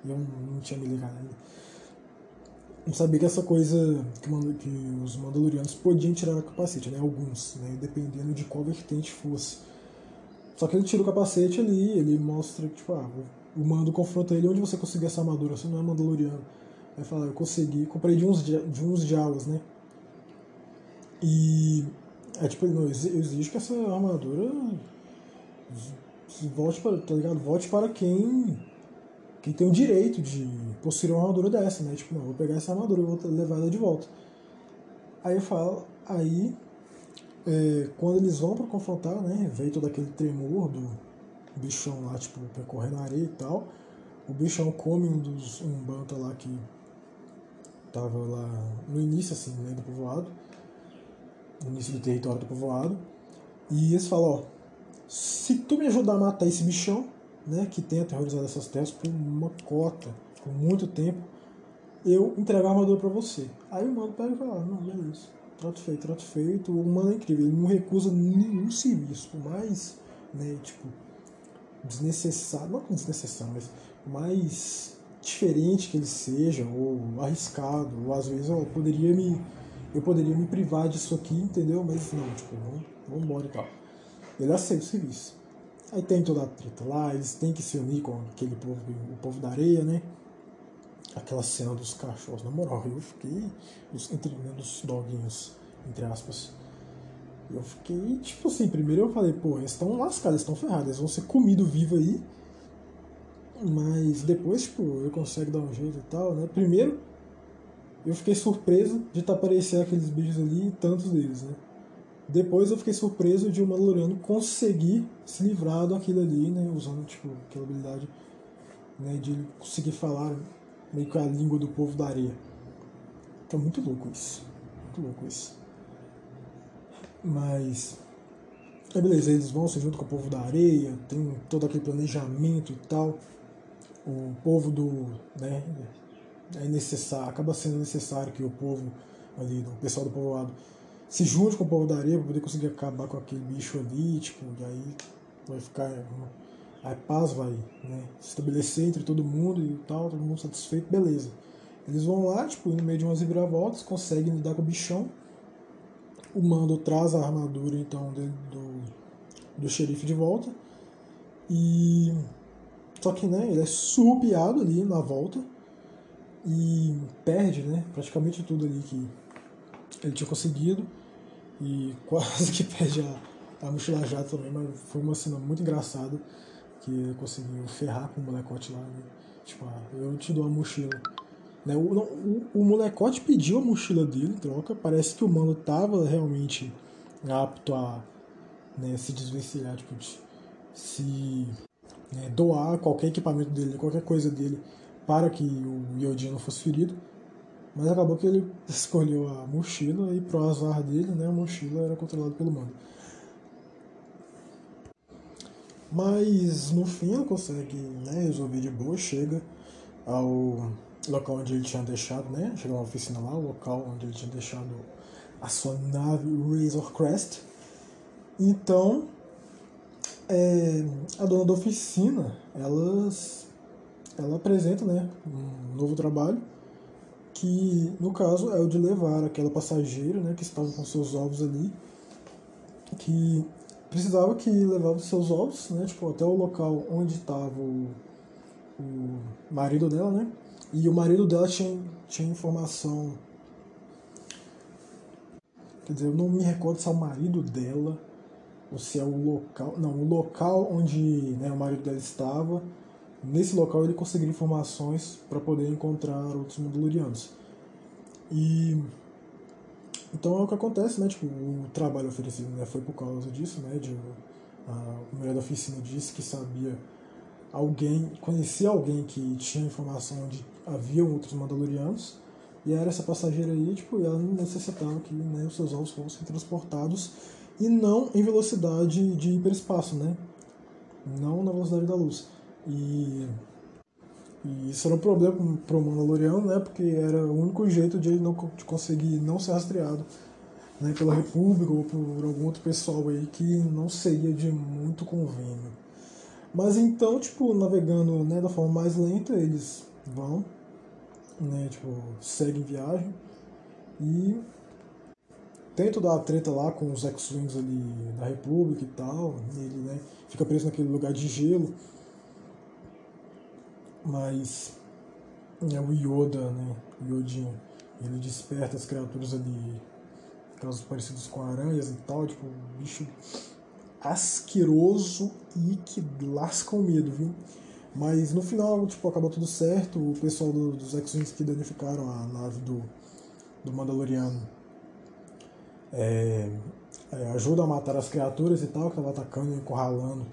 e eu não tinha me ligado ainda. Não sabia que essa coisa que, que os Mandalorianos podiam tirar o capacete, né? Alguns, né? Dependendo de qual vertente fosse. Só que ele tira o capacete ali, ele mostra que, tipo, ah, o Mando confronta ele, onde você conseguiu essa armadura? Você não é Mandaloriano. Aí fala, eu consegui, comprei de uns, de uns Jawas, né? E. É tipo, não, eu exijo que essa armadura volte para, tá ligado? Volte para quem quem tem o direito de possuir uma armadura dessa, né? Tipo, não, vou pegar essa armadura e vou levar ela de volta. Aí eu falo, aí é, quando eles vão para confrontar, né? Veio todo aquele tremor do bichão lá, tipo, percorrendo a areia e tal. O bichão come um dos um banta lá que tava lá no início, assim, né, do povoado. No início do território do povoado. E eles falam, ó, se tu me ajudar a matar esse bichão, né, que tem aterrorizado essas terras por uma cota, por muito tempo, eu entregar a armadura para você. Aí o mano pega e fala, ah, não, beleza, trato feito, trato feito, o mano é incrível, ele não recusa nenhum serviço, por mais, né, tipo, desnecessário, não desnecessário, mas mais diferente que ele seja, ou arriscado, ou às vezes eu poderia me eu poderia me privar disso aqui, entendeu? Mas não, tipo, vamos, vamos embora e tal. Ele aceita o serviço. Aí tem toda a treta lá, eles têm que se unir com aquele povo, o povo da areia, né? Aquela cena dos cachorros, na moral, eu fiquei. Os, entre né, dos doguinhos, entre aspas. Eu fiquei, tipo assim, primeiro eu falei, pô, eles estão lascados, estão ferrados, eles vão ser comidos vivo aí. Mas depois, tipo, eu consigo dar um jeito e tal, né? Primeiro, eu fiquei surpreso de estar tá aparecendo aqueles bichos ali e tantos deles, né? Depois eu fiquei surpreso de o Mandaloriano conseguir se livrar daquilo ali, né? Usando, tipo, aquela habilidade né, de conseguir falar meio que a língua do povo da areia. Então, muito louco isso. Muito louco isso. Mas... É beleza, eles vão se junto com o povo da areia, tem todo aquele planejamento e tal. O povo do... né, é necessário, acaba sendo necessário que o povo ali, o pessoal do povoado se junte com o povo da areia para poder conseguir acabar com aquele bicho ali, tipo, e aí vai ficar. A paz vai né, se estabelecer entre todo mundo e tal, todo mundo satisfeito, beleza. Eles vão lá, tipo, no meio de umas viravoltas, conseguem lidar com o bichão. O mando traz a armadura, então, do, do, xerife de volta. E. Só que, né, ele é surrupiado ali na volta. E perde, né, praticamente tudo ali que ele tinha conseguido e quase que perde a, a mochila jato também, mas foi uma cena muito engraçada que conseguiu ferrar com o molecote lá. Né? Tipo, ah, eu te dou a mochila. Né? O, não, o, o, molecote pediu a mochila dele, troca. Parece que o mano tava realmente apto a né, se desvencilhar, tipo, de, se né, doar qualquer equipamento dele, qualquer coisa dele, para que o Yodin não fosse ferido. Mas acabou que ele escolheu a mochila e pro azar dele, né, a mochila era controlada pelo mando. Mas no fim ele consegue né, resolver de boa, chega ao local onde ele tinha deixado, né? Chegou na oficina lá, o local onde ele tinha deixado a sua nave Razor Crest. Então, é, a dona da oficina, elas, ela apresenta, né, um novo trabalho que, no caso, é o de levar aquela passageira, né, que estava com seus ovos ali, que precisava que levasse seus ovos, né, tipo, até o local onde estava o, o marido dela, né, e o marido dela tinha, tinha informação. Quer dizer, eu não me recordo se é o marido dela ou se é o local. Não, o local onde né, o marido dela estava. Nesse local ele conseguiu informações para poder encontrar outros Mandalorianos. E. Então é o que acontece, né? Tipo, o trabalho oferecido né, foi por causa disso, né? De, a mulher da oficina disse que sabia alguém, conhecia alguém que tinha informação de havia outros Mandalorianos, e era essa passageira aí, tipo, ela necessitava que né, os seus ovos fossem transportados e não em velocidade de hiperespaço, né? Não na velocidade da luz. E, e isso era um problema para o Mandaloriano, né? Porque era o único jeito de ele não de conseguir não ser rastreado né, pela República ou por algum outro pessoal aí que não seria de muito convênio. Mas então, tipo, navegando né, da forma mais lenta, eles vão, né, tipo, seguem viagem e tem toda a treta lá com os X-Wings ali da República e tal, ele, né, fica preso naquele lugar de gelo, mas né, o Yoda, né, o Yodinho, ele desperta as criaturas ali, aquelas parecidas com aranhas e tal, tipo, bicho asqueroso e que lasca o medo, viu? Mas no final, tipo, acabou tudo certo. O pessoal do, dos X-Wings que danificaram a nave do, do Mandaloriano é, é, ajuda a matar as criaturas e tal, que estavam atacando e encurralando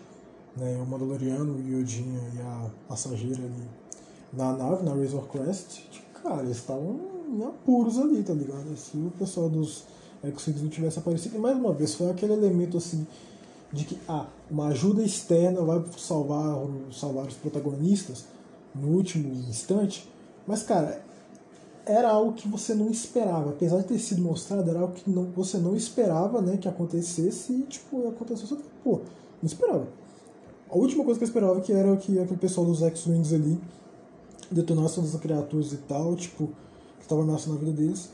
né, o Mandaloriano, o Yodinha e a passageira ali na nave, na Razor Crest. Cara, eles estavam em apuros ali, tá ligado? Se o pessoal dos X-Wings não tivesse aparecido, e mais uma vez, foi aquele elemento assim de que ah, uma ajuda externa vai salvar, salvar os protagonistas no último instante, mas cara, era algo que você não esperava, apesar de ter sido mostrado, era algo que não, você não esperava né, que acontecesse e tipo, aconteceu, você, pô, não esperava. A última coisa que eu esperava que era que aquele pessoal dos X-Wings ali detonasse todas as criaturas e tal, tipo, que estava ameaçando a vida deles,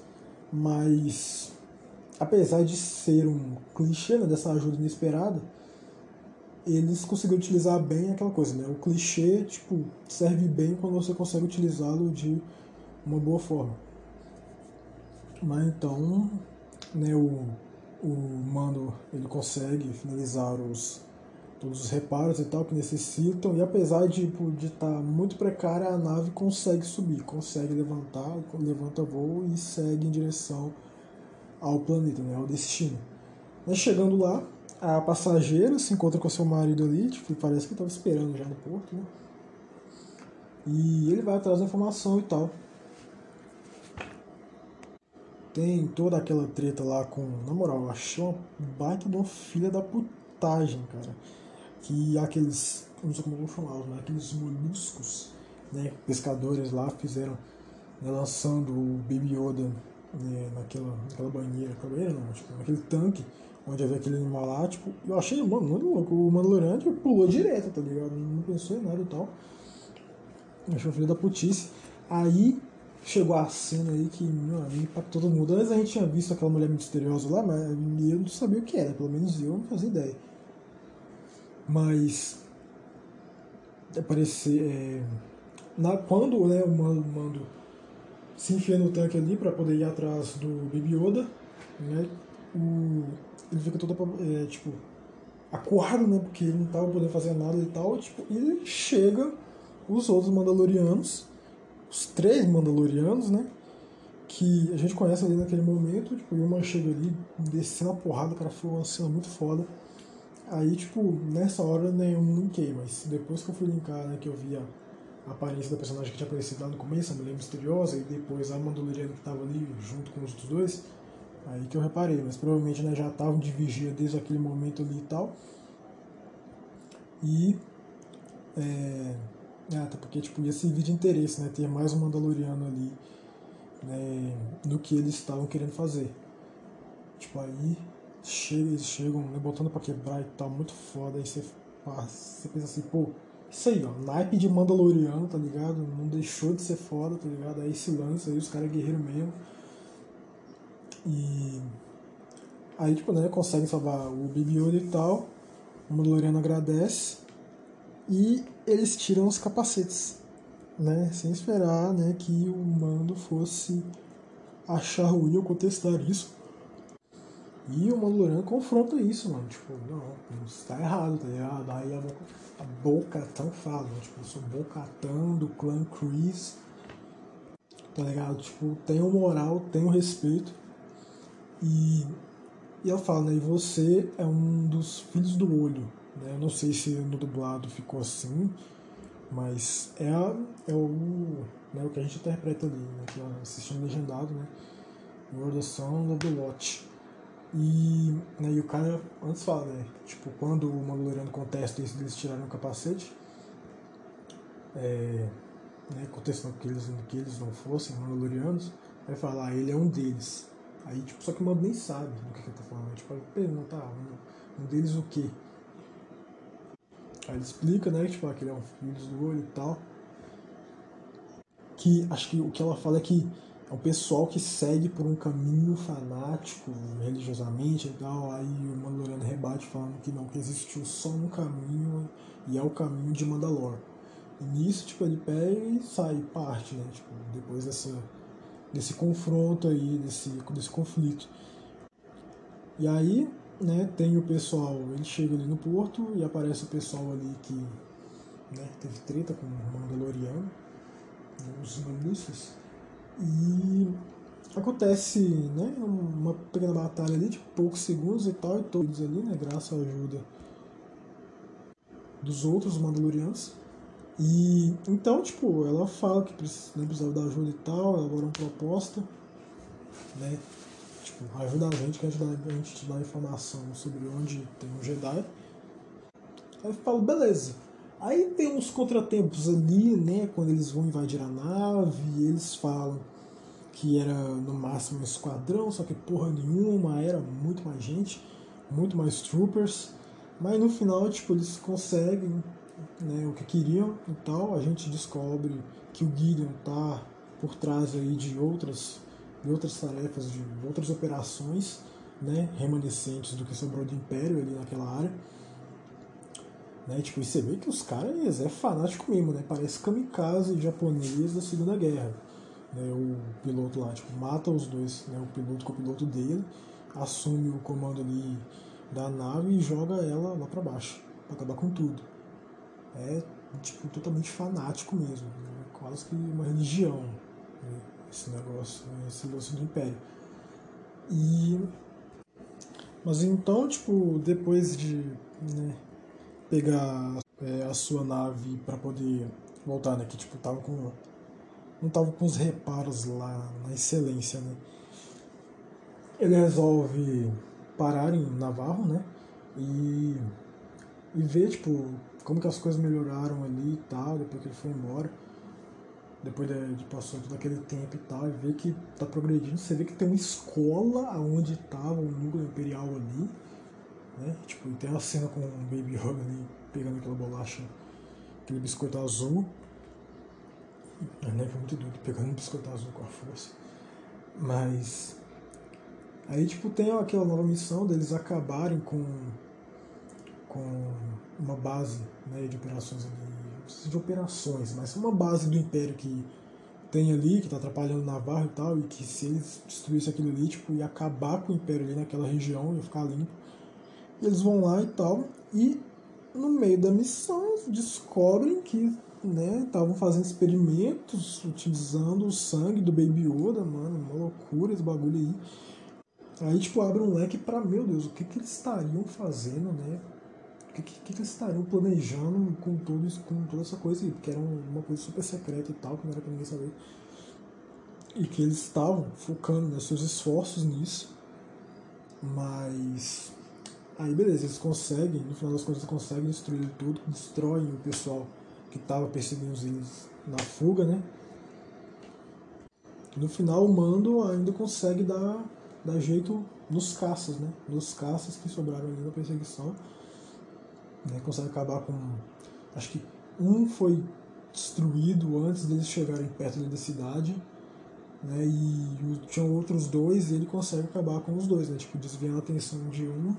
mas apesar de ser um clichê né, dessa ajuda inesperada, eles conseguiram utilizar bem aquela coisa, né? O clichê, tipo, serve bem quando você consegue utilizá-lo de uma boa forma. Mas então, né, o, o Mando, ele consegue finalizar os todos os reparos e tal que necessitam e apesar de tipo, de estar tá muito precária, a nave consegue subir, consegue levantar, levanta voo e segue em direção ao planeta, né, ao destino. Mas chegando lá, a passageira se encontra com seu marido ali, tipo, parece que estava esperando já no porto, né? E ele vai atrás da informação e tal. Tem toda aquela treta lá com. Na moral, eu achei uma baita de uma filha da putagem, cara. Que aqueles. Não sei como eu vou chamar, mas aqueles moluscos, né? Pescadores lá fizeram. Né, lançando o Baby Yoda né, naquela, naquela banheira, naquela banheira não, tipo, naquele tanque onde havia aquele animal lá, tipo, eu achei, mano, muito louco. O Mandaloriano tipo, pulou direto, tá ligado? Não pensou em nada e tal. Achou filho da putice. Aí chegou a cena aí que, meu amigo, impactou todo mundo. Antes a gente tinha visto aquela mulher misteriosa lá, mas eu não sabia o que era, pelo menos eu não fazia ideia. Mas aparecer. É, na, quando né, o mando, mando se enfia no tanque ali para poder ir atrás do Baby Yoda, né? O, ele fica todo é, tipo acuado, né? Porque ele não tava podendo fazer nada e tal, tipo, e chega os outros Mandalorianos, os três Mandalorianos, né? Que a gente conhece ali naquele momento, tipo, e uma chega ali descendo a porrada, cara, foi uma cena muito foda. Aí, tipo, nessa hora nenhum linkei, mas depois que eu fui linkar, né, que eu vi a, aparência da personagem que tinha aparecido lá no começo, a mulher misteriosa, e depois a Mandaloriana que tava ali junto com os outros dois, Aí que eu reparei, mas provavelmente né, já estavam de vigia desde aquele momento ali e tal. E é, É, até porque tipo, ia servir de interesse, né? Ter mais um Mandaloriano ali né, no que eles estavam querendo fazer. Tipo, aí chega, eles chegam né, botando pra quebrar e tal, muito foda. Aí você, você pensa assim, pô, isso aí, ó, naipe de Mandaloriano, tá ligado? Não deixou de ser foda, tá ligado? Aí se lança aí, os caras é guerreiro mesmo. E aí, tipo, né, conseguem salvar o Baby Yoda e tal. O Mandaloriano agradece. E eles tiram os capacetes, né? Sem esperar, né, que o Mando fosse achar ruim ou contestar isso. E o Mandaloriano confronta isso, mano. Tipo, não, isso tá errado, tá ligado? Aí a boca, boca tão fala? Tipo, eu sou Bocatão do clã Chris. Tá ligado? Tipo, tem o moral, tem o respeito. E, e ela fala, né? E você é um dos filhos do olho. Né? Eu não sei se no dublado ficou assim, mas é, a, é o, né, o que a gente interpreta ali, né? Que é assistindo legendado, né? You're the son of the watch. E, né, e o cara antes fala, né? Tipo, quando o Mandaloriano contesta isso, eles tiraram o capacete, é, né, contestando que eles, que eles não fossem Mandalorianos, vai falar, ah, ele é um deles. Aí, tipo, só que o Mando nem sabe do que, que ele tá falando. Tipo, ele pergunta, ah, um, um deles o quê? Aí ele explica, né, tipo, ah, que ele é um filho do olho e tal. Que acho que o que ela fala é que é um pessoal que segue por um caminho fanático, religiosamente e tal. Aí o Mandaloriano rebate falando que não, que existiu só um caminho e é o caminho de Mandalor. E nisso, tipo, ele pega e sai, parte, né? Tipo, depois dessa, desse confronto aí, desse, desse conflito. E aí, né, tem o pessoal, ele chega ali no porto e aparece o pessoal ali que né, teve treta com o Mandaloriano, os ministros e acontece né, uma pequena batalha ali de poucos segundos e tal, e todos ali, né, graças à ajuda dos outros Mandalorianos. E então, tipo, ela fala que né, precisava da ajuda e tal, elabora uma proposta, né? Tipo, ajuda a gente, que a gente, a gente te dá informação sobre onde tem um Jedi. Aí eu falo, beleza. Aí tem uns contratempos ali, né? Quando eles vão invadir a nave, eles falam que era no máximo um esquadrão, só que porra nenhuma, era muito mais gente, muito mais troopers. Mas no final, tipo, eles conseguem né, o que queriam e tal. A gente descobre que o Gideon tá por trás aí de outras, de outras tarefas, de outras operações, né, remanescentes do que sobrou do Império ali naquela área. Né? Tipo, e você vê que os caras é fanático mesmo, né? Parece kamikaze japonês da Segunda Guerra. Né? O piloto lá, tipo, mata os dois, né? O piloto com o piloto dele, assume o comando ali da nave e joga ela lá para baixo, para acabar com tudo. É, tipo, totalmente fanático mesmo. Né? Quase que uma religião, né? esse negócio, né? esse negócio do Império. E... Mas então, tipo, depois de né, pegar é, a sua nave para poder voltar, né? Que tipo, tava com. Não tava com os reparos lá na excelência, né? Ele resolve parar em Navarro, né? E, e ver, tipo, como que as coisas melhoraram ali e tal, depois que ele foi embora. Depois de, de passou todo aquele tempo e tal, e ver que tá progredindo. Você vê que tem uma escola onde tava o núcleo imperial ali né? Tipo, tem a cena com o Baby Yoda ali pegando aquela bolacha, aquele biscoito azul. A neve é muito doido, pegando um biscoito azul com a força. Mas. Aí, tipo, tem aquela nova missão deles acabarem com. com uma base né, de operações ali. Não de operações, mas uma base do Império que tem ali, que tá atrapalhando Navarro e tal, e que se eles destruíssem aquilo ali, tipo, ia acabar com o Império ali naquela região, ia ficar limpo. Eles vão lá e tal, e no meio da missão descobrem que né, estavam fazendo experimentos utilizando o sangue do Baby Yoda, mano, uma loucura esse bagulho aí. Aí, tipo, abre um leque pra, meu Deus, o que que eles estariam fazendo, né? O que, que, que eles estariam planejando com, todo isso, com toda essa coisa aí? Porque era uma coisa super secreta e tal, que não era pra ninguém saber. E que eles estavam focando né, seus esforços nisso. Mas Aí beleza, eles conseguem, no final das contas conseguem destruir tudo, destroem o pessoal que tava perseguindo eles na fuga, né? No final o Mando ainda consegue dar, dar jeito nos caças, né? Nos caças que sobraram ali na perseguição. Né? Consegue acabar com. Acho que um foi destruído antes deles chegarem perto da cidade. Né? E tinham outros dois e ele consegue acabar com os dois, né? Tipo, desviando a atenção de um,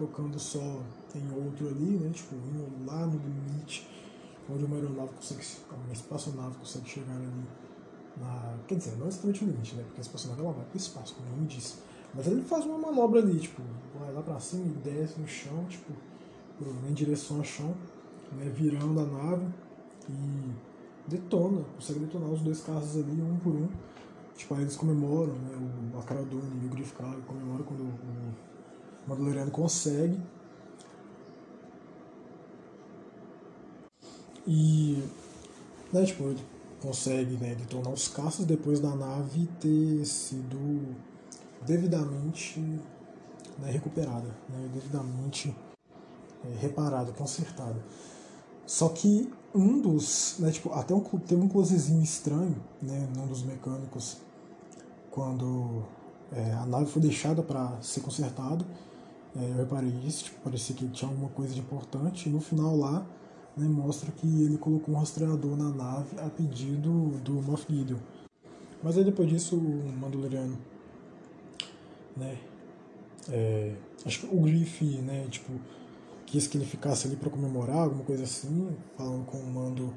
focando só em outro ali, né? Tipo, indo lá no limite, onde uma aeronave consegue, uma espaçonave consegue chegar ali na, quer dizer, não é exatamente o limite, né? Porque a espaçonave ela vai para o espaço, como eu disse. Mas ele faz uma manobra ali, tipo, vai lá para cima e desce no chão, tipo, em direção ao chão, né? Virando a nave e detona, consegue detonar os dois carros ali, um por um. Tipo, aí eles comemoram, né? O Acaradone e o Griff comemoram quando o Mandaloriano consegue. E, né, tipo, ele consegue né, detonar os caças depois da nave ter sido devidamente né, recuperada, né, devidamente é, reparada, consertada. Só que um dos, né, tipo, até um, teve um closezinho estranho, né, num dos mecânicos, quando é, a nave foi deixada para ser consertada. É, eu reparei isso, tipo, parecia que tinha alguma coisa de importante. E no final lá, né, mostra que ele colocou um rastreador na nave a pedido do Moff Gideon. Mas aí depois disso o Mandaloriano, né, é, acho que o Griff, né, tipo, quis que ele ficasse ali para comemorar, alguma coisa assim, falando com o Mando,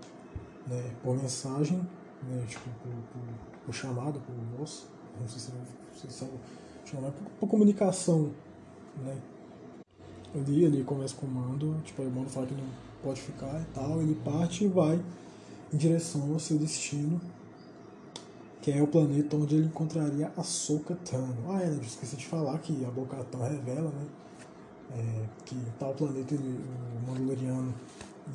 né, por mensagem, né, tipo, por, por, por chamado, por voz, não sei se, sei se chamar, por, por comunicação, né, ali ele começa com o Mando, tipo, aí o Mando fala que não pode ficar e tal, ele parte e vai em direção ao seu destino, que é o planeta onde ele encontraria a Soka Tano. Ah, é, né? esqueci de falar que a Boca revela, né? É, que tal planeta ele, o Mandaloriano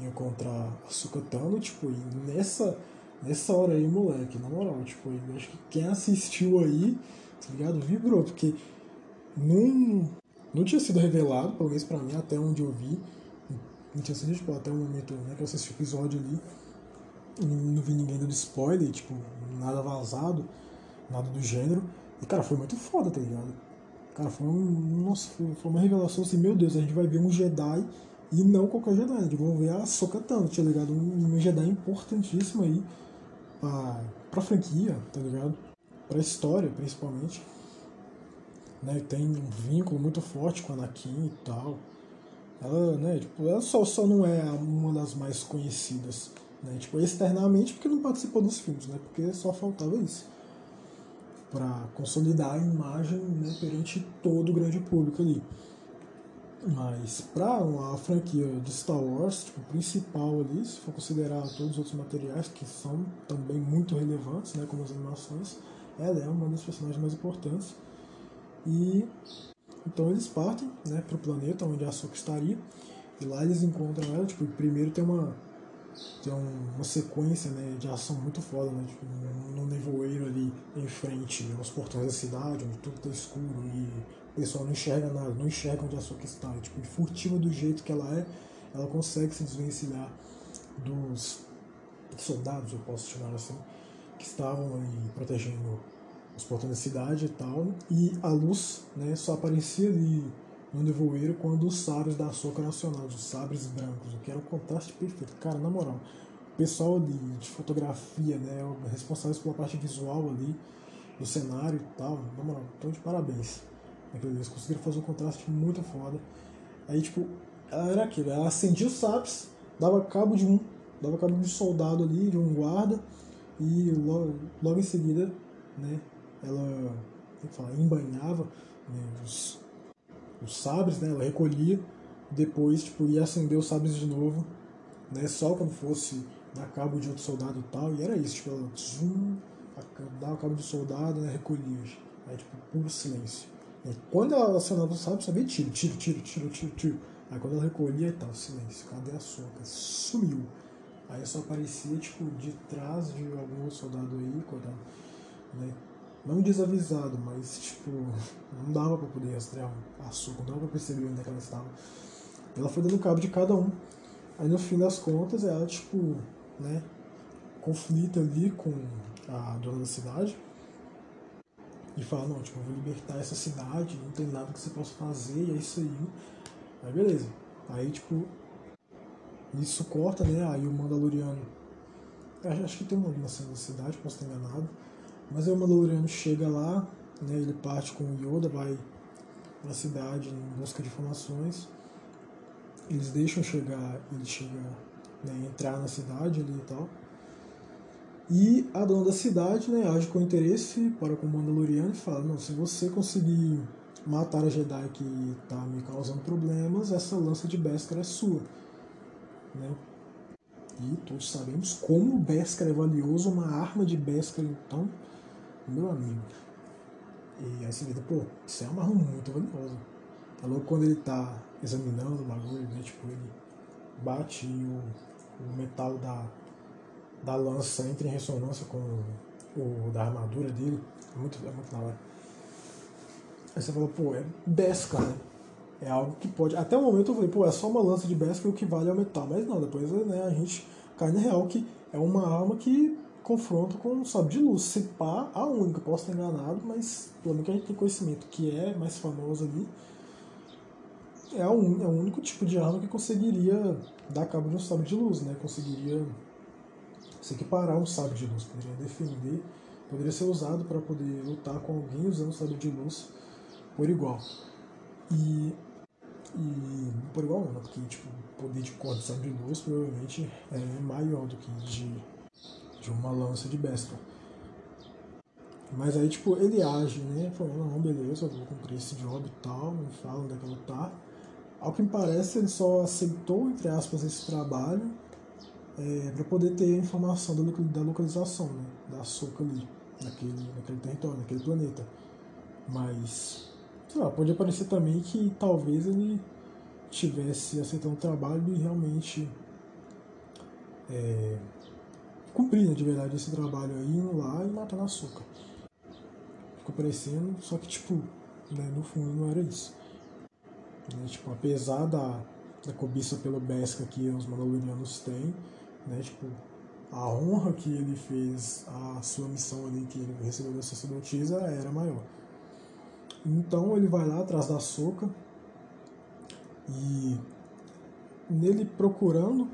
ia encontrar a Soka Tano, tipo, e nessa, nessa hora aí, moleque, na moral, tipo, acho que quem assistiu aí, tá ligado, vibrou, porque não, não tinha sido revelado, pelo menos pra mim, até onde eu vi, não tinha sido, tipo, até o momento né, que eu assisti o episódio ali, não vi ninguém dando spoiler, tipo, nada vazado, nada do gênero. E, cara, foi muito foda, tá ligado? Cara, foi, um, nossa, foi uma revelação assim, meu Deus, a gente vai ver um Jedi e não qualquer Jedi, a gente vai ver a Soka Tano, tá ligado? Um, um Jedi importantíssimo aí pra, pra franquia, tá ligado? Pra história, principalmente. Né? Tem um vínculo muito forte com a Anakin e tal. Ela, né, tipo, ela só, só não é uma das mais conhecidas, né, tipo, externamente porque não participou dos filmes, né, porque só faltava isso. para consolidar a imagem né, perante todo o grande público ali. Mas para a franquia de Star Wars, tipo, principal ali, se for considerar todos os outros materiais que são também muito relevantes, né, como as animações, ela é uma das personagens mais importantes. E então eles partem né, para o planeta onde a Ahsoka estaria. E lá eles encontram ela. Tipo, primeiro tem uma, tem uma sequência né, de ação muito foda, né? Tipo, no nevoeiro ali em frente aos portões da cidade, onde tudo está escuro e o pessoal não enxerga nada, não enxerga onde a Ahsoka está. E, tipo, furtiva do jeito que ela é, ela consegue se desvencilhar dos soldados, eu posso chamar assim, que estavam ali protegendo os portões da cidade e tal, e a luz né, só aparecia ali no nevoeiro quando os sabres da Açúcar acionados, os sabres brancos, o que era um contraste perfeito. Cara, na moral, o pessoal de, de fotografia, né, responsáveis pela parte visual ali, do cenário e tal, na moral, então de parabéns. Eles conseguiram fazer um contraste muito foda. Aí, tipo, era aquilo, ela acendia os sabres, dava cabo de um, dava cabo de um soldado ali, de um guarda, e logo, logo em seguida, né, ela falar, embanhava né, os, os sabres, né, ela recolhia, depois tipo, ia acender os sabres de novo, né, só quando fosse dar cabo de outro soldado tal, e era isso, tipo, ela zoom, dava cabo de soldado, né, recolhia, aí tipo, puro silêncio. E quando ela acionava o sabre, sabia tiro, tiro, tiro, tiro, tiro, tiro. Aí quando ela recolhia e tal, silêncio, cadê a soca? Sumiu. Aí só aparecia, tipo, de trás de algum soldado aí, quando, né? Não desavisado, mas tipo, não dava para poder rastrear a açúcar, não dava para perceber onde é que ela estava. Ela foi dando cabo de cada um. Aí no fim das contas ela, tipo, né, conflita ali com a dona da cidade e fala, não, tipo, eu vou libertar essa cidade, não tem nada que você possa fazer, e é isso aí. Aí beleza. Aí tipo, isso corta, né? Aí o Mandaloriano. Acho que tem uma cena da cidade, posso estar enganado. Mas aí o Mandaloriano chega lá, né? Ele parte com o Yoda, vai na cidade em busca de informações. Eles deixam chegar, ele chega, né, entrar na cidade ali e tal. E a dona da cidade né, age com interesse para com o Mandaloriano e fala: Não, se você conseguir matar a Jedi que está me causando problemas, essa lança de Beskar é sua. Né? E todos sabemos como o Beskar é valioso, uma arma de Beskar, então, meu amigo. E aí você vê, pô, isso é uma arma muito valiosa. É logo quando ele está examinando o bagulho, né? Tipo, ele bate e o, o metal da da lança entra em ressonância com o da armadura dele. É muito, é muito da hora. Aí você fala, pô, é Beskar, né? É algo que pode. Até o momento eu falei, pô, é só uma lança de Beskar e o que vale é o metal. Mas não, depois né, a gente cai na real que é uma arma que confronta com um sabre de luz. Se pá, a única, posso estar enganado, mas pelo menos que a gente tem conhecimento que é mais famoso ali. É, um, é o único tipo de arma que conseguiria dar cabo de um sabre de luz, né? Conseguiria se equiparar um sábio de luz, poderia defender, poderia ser usado para poder lutar com alguém usando o sábio de luz por igual. E, e por igual né? porque tipo, poder de corda de sábio de luz provavelmente é maior do que de, de uma lança de besta. Mas aí, tipo, ele age, né? Falando, não, beleza, eu vou cumprir esse job e tal, me fala onde é que ela tá. Ao que me parece, ele só aceitou, entre aspas, esse trabalho é, para poder ter informação da localização né, da Soca ali, naquele, naquele território, naquele planeta. Mas, sei lá, pode aparecer também que talvez ele tivesse aceitando o trabalho e realmente é, cumprindo de verdade esse trabalho aí, indo lá e matando a Soca. Ficou parecendo, só que tipo, né, no fundo não era isso. Né, tipo, apesar da, da cobiça pelo Besca que os Mandalorianos têm, né? Tipo, a honra que ele fez, a sua missão ali que ele recebeu da sacerdotisa era maior. Então ele vai lá atrás da soca e nele procurando.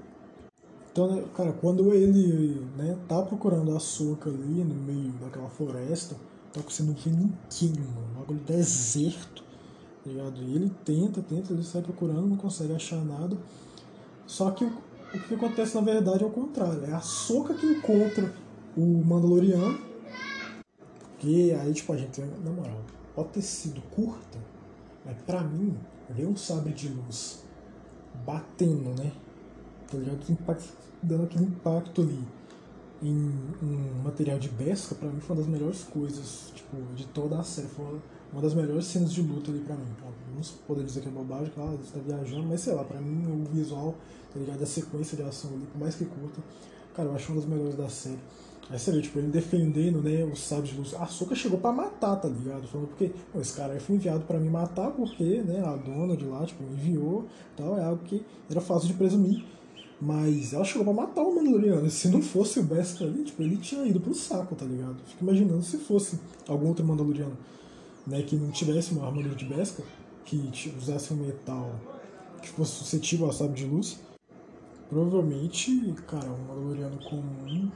Então, né, cara, quando ele né, tá procurando a soca ali no meio daquela floresta, tá sendo um ninguém, mano, um bagulho deserto, tá ligado? E ele tenta, tenta, ele sai procurando, não consegue achar nada. Só que o que acontece na verdade é o contrário. É a Soca que encontra o Mandaloriano. E aí, tipo, a gente, na moral, pode ter sido curta, mas pra mim, ver um sabre de luz batendo, né? Tá ligado? Dando aquele impacto ali em um material de pesca, pra mim foi uma das melhores coisas, tipo, de toda a série. Foi uma das melhores cenas de luta ali pra mim. Não poder dizer que é bobagem, claro, você tá viajando, mas sei lá, pra mim o visual, tá ligado? A sequência de ação ali, por mais que curta, cara, eu acho uma das melhores da série. Aí você vê, tipo, ele defendendo, né, os sábios de luz. A Soka chegou pra matar, tá ligado? Falando porque, esse cara foi enviado pra me matar porque, né, a dona de lá, tipo, enviou tal, é algo que era fácil de presumir. Mas ela chegou pra matar o Mandaloriano. Se não fosse o Beskar ali, tipo, ele tinha ido pro saco, tá ligado? Fico imaginando se fosse algum outro Mandaloriano né, que não tivesse uma armadura de Besca, que usasse um metal que fosse suscetível ao sábio de luz, provavelmente, cara, um Mandaloriano comum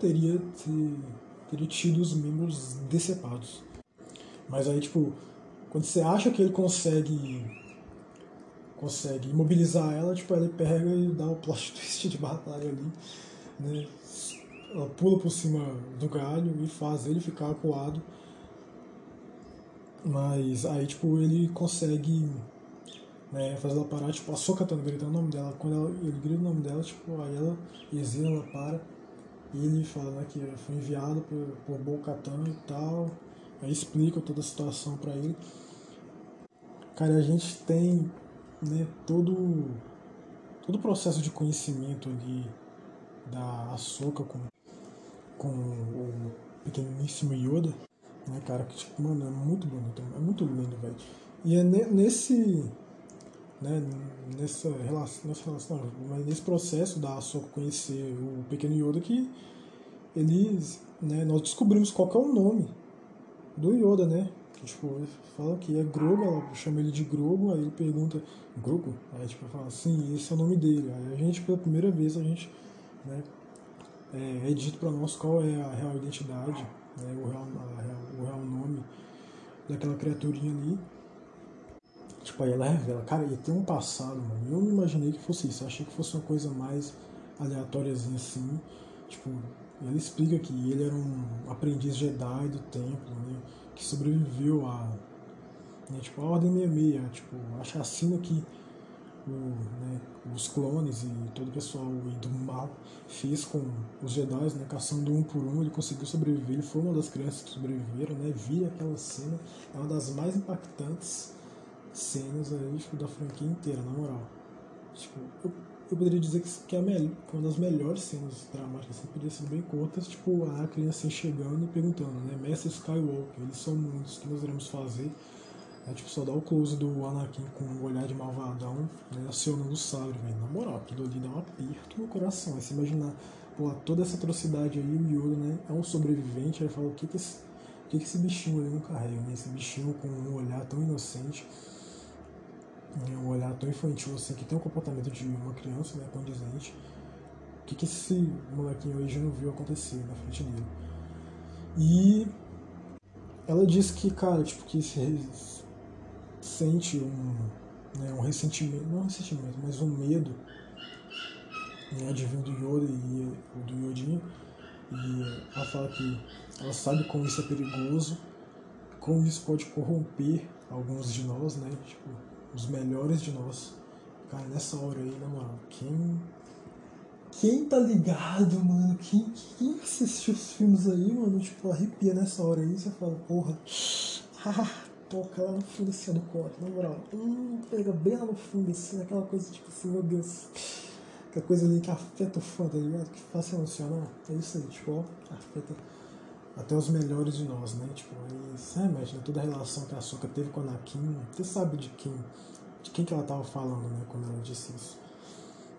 teria, ter, teria tido os membros decepados. Mas aí, tipo, quando você acha que ele consegue consegue imobilizar ela, tipo, ele pega e dá o plot twist de batalha ali, né? Ela pula por cima do galho e faz ele ficar acuado mas aí, tipo, ele consegue né, fazer ela parar, tipo, a Soca tá gritando o nome dela. Quando ela, ele grita o nome dela, tipo, aí ela exila, ela para. E ele fala né, que foi enviado por, por Bo-Katan e tal. Aí explica toda a situação para ele. Cara, a gente tem né, todo, todo o processo de conhecimento ali da Ahsoka com, com o pequeníssimo Yoda né, cara? Que, tipo, mano, é muito bonito, é muito lindo, velho. E é nesse, né, nessa relação, nessa relação, mas nesse processo da Ahsoka conhecer o pequeno Yoda que eles, né, nós descobrimos qual é o nome do Yoda, né? Tipo, fala que é Grogu, ela chama ele de Grogu, aí ele pergunta, Grogu? Aí tipo, fala, sim, esse é o nome dele. Aí a gente, pela primeira vez, a gente, né, é, é dito para nós qual é a real identidade, né, o, real, real, o real nome daquela criaturinha ali. Tipo, aí ela revela, cara, ele tem um passado, mano. Eu não imaginei que fosse isso, achei que fosse uma coisa mais aleatóriazinha assim. Tipo, ela explica que ele era um aprendiz Jedi do templo, né? Que sobreviveu a. Né, tipo, a Ordem 66, tipo, a chacina que o, né, os clones e todo o pessoal do mal fez com os Jedi, né, caçando um por um, ele conseguiu sobreviver, ele foi uma das crianças que sobreviveram, né, vi aquela cena, é uma das mais impactantes cenas aí, tipo, da franquia inteira, na moral. Tipo, eu, eu poderia dizer que, que é uma das melhores cenas dramáticas, assim, poderia ser bem curtas, tipo, a criança chegando e perguntando, né, Mestre Skywalker, eles são muitos, o que nós iremos fazer? É tipo, só dá o close do Anakin com um olhar de malvadão, né, acionando o sabre, velho. Na moral, aquilo ali dá um aperto no coração. Aí você imaginar, pô, toda essa atrocidade aí, o Yoda, né, é um sobrevivente, aí fala, o que que esse, o que que esse bichinho ali não carrega, né? Esse bichinho com um olhar tão inocente, um olhar tão infantil assim, que tem o comportamento de uma criança, né, condizente. O que que esse molequinho aí já não viu acontecer na frente dele? E ela disse que, cara, tipo, que esse sente um, né, um ressentimento, não um ressentimento, mas um medo né, advindo do Yoda e do Yodinho. E ela fala que ela sabe como isso é perigoso, como isso pode corromper alguns de nós, né? Tipo, os melhores de nós. Cara, nessa hora aí, na moral, quem. Quem tá ligado, mano? Quem, quem assistiu os filmes aí, mano? Tipo, arrepia nessa hora aí, você fala, porra. toca lá no fundo assim, do corte, na moral. Hum, pega bem lá no fundo, assim, aquela coisa tipo assim, meu Deus. Aquela coisa ali que afeta o fã, tá ligado? Que faz emocionar. É isso aí, tipo, ó, afeta até os melhores de nós, né? Tipo, aí você remete, né? Toda a relação que a Soka teve com a Anakin, você sabe de quem, de quem que ela tava falando, né? Quando ela disse isso.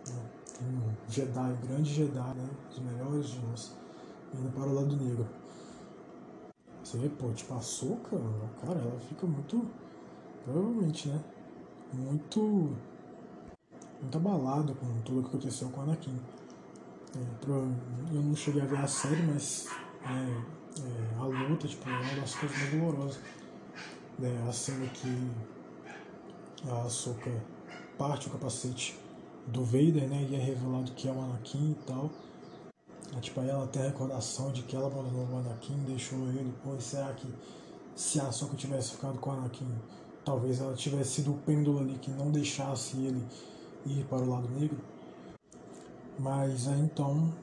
Né? Um Jedi, um grande Jedi, né? Os melhores de nós, indo para o lado negro. Você vê, pô, tipo, a Soca, cara, ela fica muito. Provavelmente, né? Muito. Muito abalada com tudo o que aconteceu com a Anakin. É, eu não cheguei a ver a série, mas é, é, a luta, tipo, é uma das coisas mais dolorosas. É, a cena que a Soca parte o capacete do Vader, né? E é revelado que é o Anakin e tal. É, tipo, aí ela tem a recordação de que ela abandonou o Anakin, deixou ele. Pô, será que se a Ahsoka tivesse ficado com o Anakin, talvez ela tivesse sido o pêndulo ali que não deixasse ele ir para o lado negro? Mas aí então.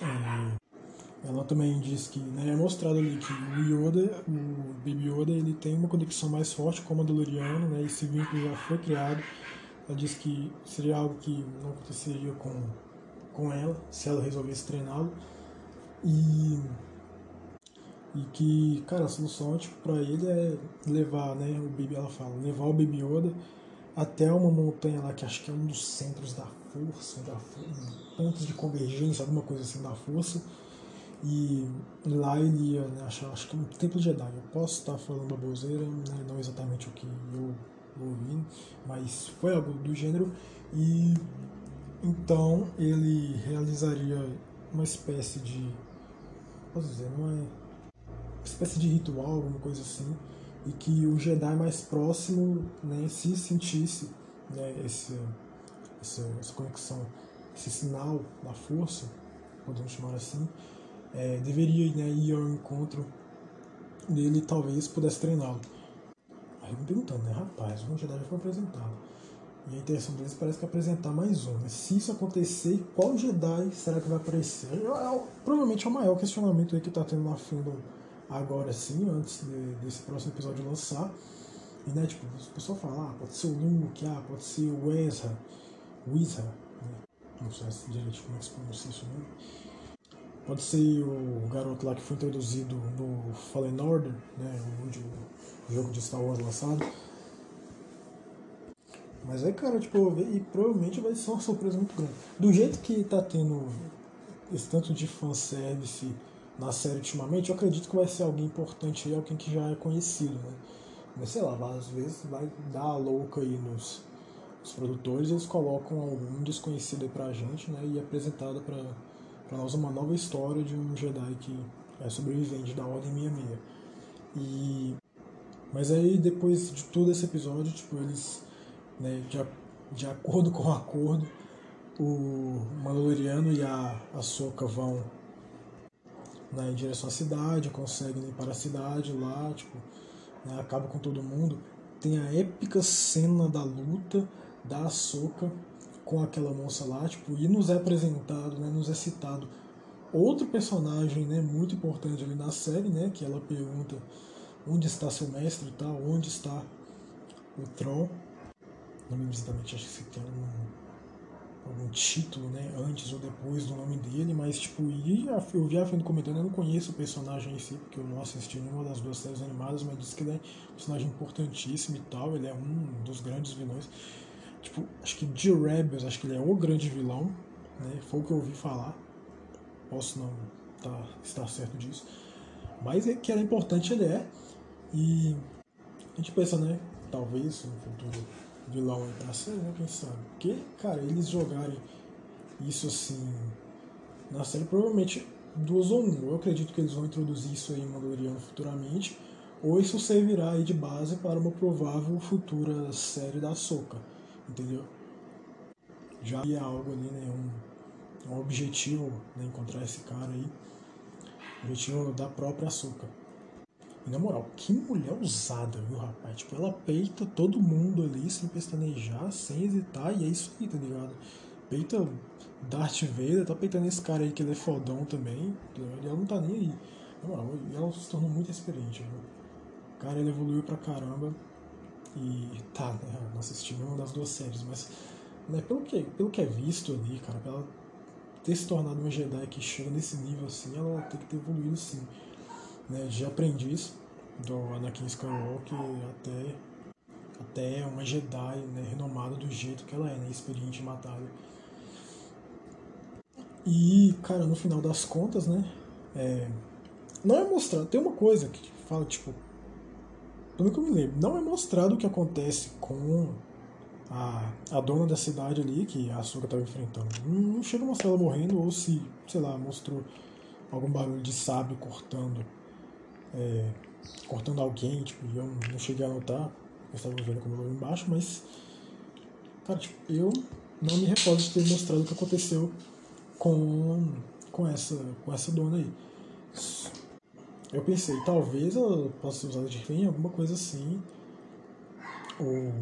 É, ela também diz que né, é mostrado ali que o Yoda, o Baby Yoda, ele tem uma conexão mais forte com o Mandaloriano, né? Esse vínculo já foi criado. Ela diz que seria algo que não aconteceria com com ela, se ela resolvesse treiná-lo. E, e que, cara, a solução tipo, para ele é levar, né, o Baby, ela fala, levar o Baby Yoda até uma montanha lá que acho que é um dos centros da força, da pontos de convergência, alguma coisa assim da força. E lá ele ia, né, acho, acho que um templo Jedi. Eu posso estar falando baboseira, né, não exatamente o que eu ouvi, mas foi algo do gênero. E então ele realizaria uma espécie de. Posso dizer, uma espécie de ritual, alguma coisa assim, e que o Jedi mais próximo né, se sentisse né, esse, essa conexão, esse sinal da força, podemos chamar assim, é, deveria né, ir ao encontro dele talvez pudesse treiná-lo. Aí eu me perguntando, né, rapaz, o Jedi já foi apresentado e a intenção deles parece que é apresentar mais um. Né? Se isso acontecer, qual Jedi será que vai aparecer? É, é, provavelmente é o maior questionamento aí que está tendo na Fandom agora sim, antes de, desse próximo episódio lançar. E né, tipo, o pessoal fala, ah, pode ser o Luke, ah, pode ser o Ezra, o Ezra, né? não sei direito como é que se pronuncia isso né? Pode ser o garoto lá que foi introduzido no Fallen Order, né? o, o jogo de Star Wars lançado Mas é, cara, tipo, e provavelmente vai ser uma surpresa muito grande. Do jeito que tá tendo esse tanto de fanservice na série ultimamente, eu acredito que vai ser alguém importante aí, alguém que já é conhecido, né? Mas sei lá, às vezes vai dar a louca aí nos, nos produtores, eles colocam algum desconhecido aí pra gente, né? E é apresentado pra, pra nós uma nova história de um Jedi que é sobrevivente da Ordem 66. E... Mas aí, depois de todo esse episódio, tipo, eles, né, de, de acordo com o acordo, o Mandaloriano e a Ahsoka vão né, em direção à cidade, conseguem ir para a cidade lá, tipo, né, acaba com todo mundo. Tem a épica cena da luta da Ahsoka com aquela moça lá, tipo, e nos é apresentado, né, nos é citado outro personagem, né, muito importante ali na série, né, que ela pergunta onde está seu mestre e tal, onde está o Tron. Não lembro exatamente, acho que tem um algum título, né, antes ou depois do nome dele, mas tipo, e eu vi a Fendo comentando, eu não conheço o personagem em si, porque eu não assisti nenhuma das duas séries animadas, mas disse que ele é um personagem importantíssimo e tal, ele é um dos grandes vilões. Tipo, acho que de Rebels, acho que ele é o grande vilão, né, foi o que eu ouvi falar. Posso não tá, estar certo disso. Mas é que era importante ele é. E a gente pensa, né, talvez no futuro vilão pra série, né? Quem sabe? Porque, cara, eles jogarem isso assim na série, provavelmente duas ou um. Eu acredito que eles vão introduzir isso aí em Mandaloriano futuramente, ou isso servirá aí de base para uma provável futura série da Soca, entendeu? Já havia algo ali, né? Um, um objetivo, né? Encontrar esse cara aí. Objetivo da própria Soca. E na moral, que mulher usada, viu, rapaz? Tipo, ela peita todo mundo ali sem pestanejar, sem hesitar, e é isso aí, tá ligado? Peita Darth Vader, tá peitando esse cara aí que ele é fodão também, tá e ela não tá nem aí. Na moral, ela se tornou muito experiente, viu? O cara, ele evoluiu pra caramba. E tá, né? Não assisti nenhuma das duas séries, mas né, pelo, que, pelo que é visto ali, cara, pra ela ter se tornado uma Jedi que chega nesse nível assim, ela tem que ter evoluído sim né, de aprendiz do Anakin Skywalker até, até uma Jedi né, renomada do jeito que ela é, né, experiente em batalha. E, cara, no final das contas, né, é, não é mostrado. Tem uma coisa que fala, tipo, pelo que eu me lembro, não é mostrado o que acontece com a, a dona da cidade ali, que a Asuka estava enfrentando. Não, não chega a mostrar ela morrendo, ou se, sei lá, mostrou algum barulho de sábio cortando é, cortando alguém, tipo, eu não cheguei a notar, eu estava vendo como eu embaixo, mas, cara, tipo, eu não me recordo de ter mostrado o que aconteceu com, com, essa, com essa dona aí. Eu pensei, talvez ela possa ser usada de refém, alguma coisa assim, ou,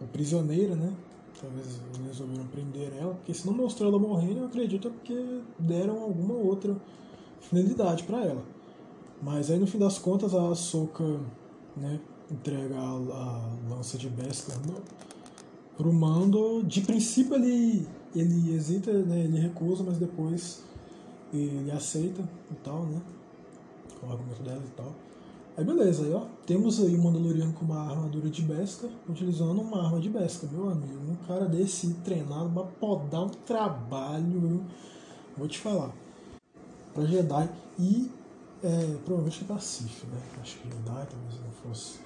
ou prisioneira, né? Talvez resolveram prender ela, porque se não mostrou ela morrendo, eu acredito porque deram alguma outra finalidade para ela. Mas aí no fim das contas a Ahsoka né, entrega a, a lança de Beskar pro Mando. De princípio ele, ele hesita, né, ele recusa, mas depois ele aceita e tal, né? O argumento dela e tal. Aí beleza, aí ó, temos aí o Mandaloriano com uma armadura de Beskar, utilizando uma arma de Beskar, meu amigo. Um cara desse treinado pra podar um trabalho, viu? Vou te falar. Pra Jedi. E é, provavelmente é da CIF, né? Acho que dá, talvez não fosse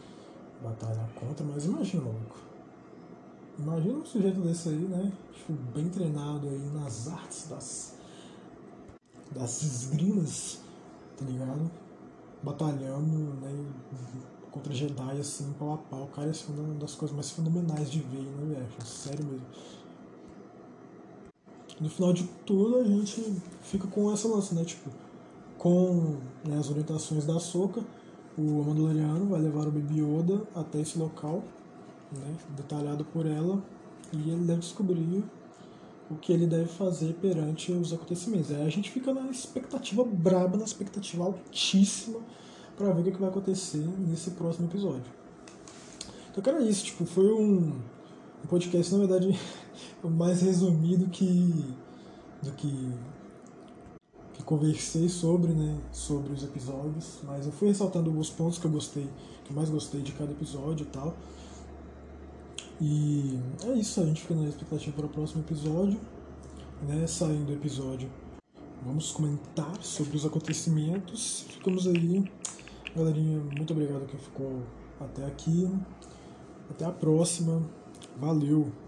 batalhar contra, mas imagina, maluco. Imagina um sujeito desse aí, né? Tipo, bem treinado aí nas artes das. das esgrimas, tá ligado? Batalhando, né? Contra Jedi, assim, pau a pau. Cara ia ser uma das coisas mais fenomenais de ver, né, velho? Sério mesmo. No final de tudo, a gente fica com essa lança, né? Tipo, com né, as orientações da Soca, o Mandaloriano vai levar o Baby Yoda até esse local, né, detalhado por ela, e ele deve descobrir o que ele deve fazer perante os acontecimentos. Aí a gente fica na expectativa braba, na expectativa altíssima para ver o que vai acontecer nesse próximo episódio. Então, cara, isso, tipo, foi um, um podcast, na verdade, mais resumido que do que que conversei sobre, né, sobre os episódios, mas eu fui ressaltando alguns pontos que eu gostei, que eu mais gostei de cada episódio e tal. E é isso, a gente fica na expectativa para o próximo episódio. Né? Saindo do episódio, vamos comentar sobre os acontecimentos. Ficamos aí. Galerinha, muito obrigado quem ficou até aqui. Até a próxima. Valeu!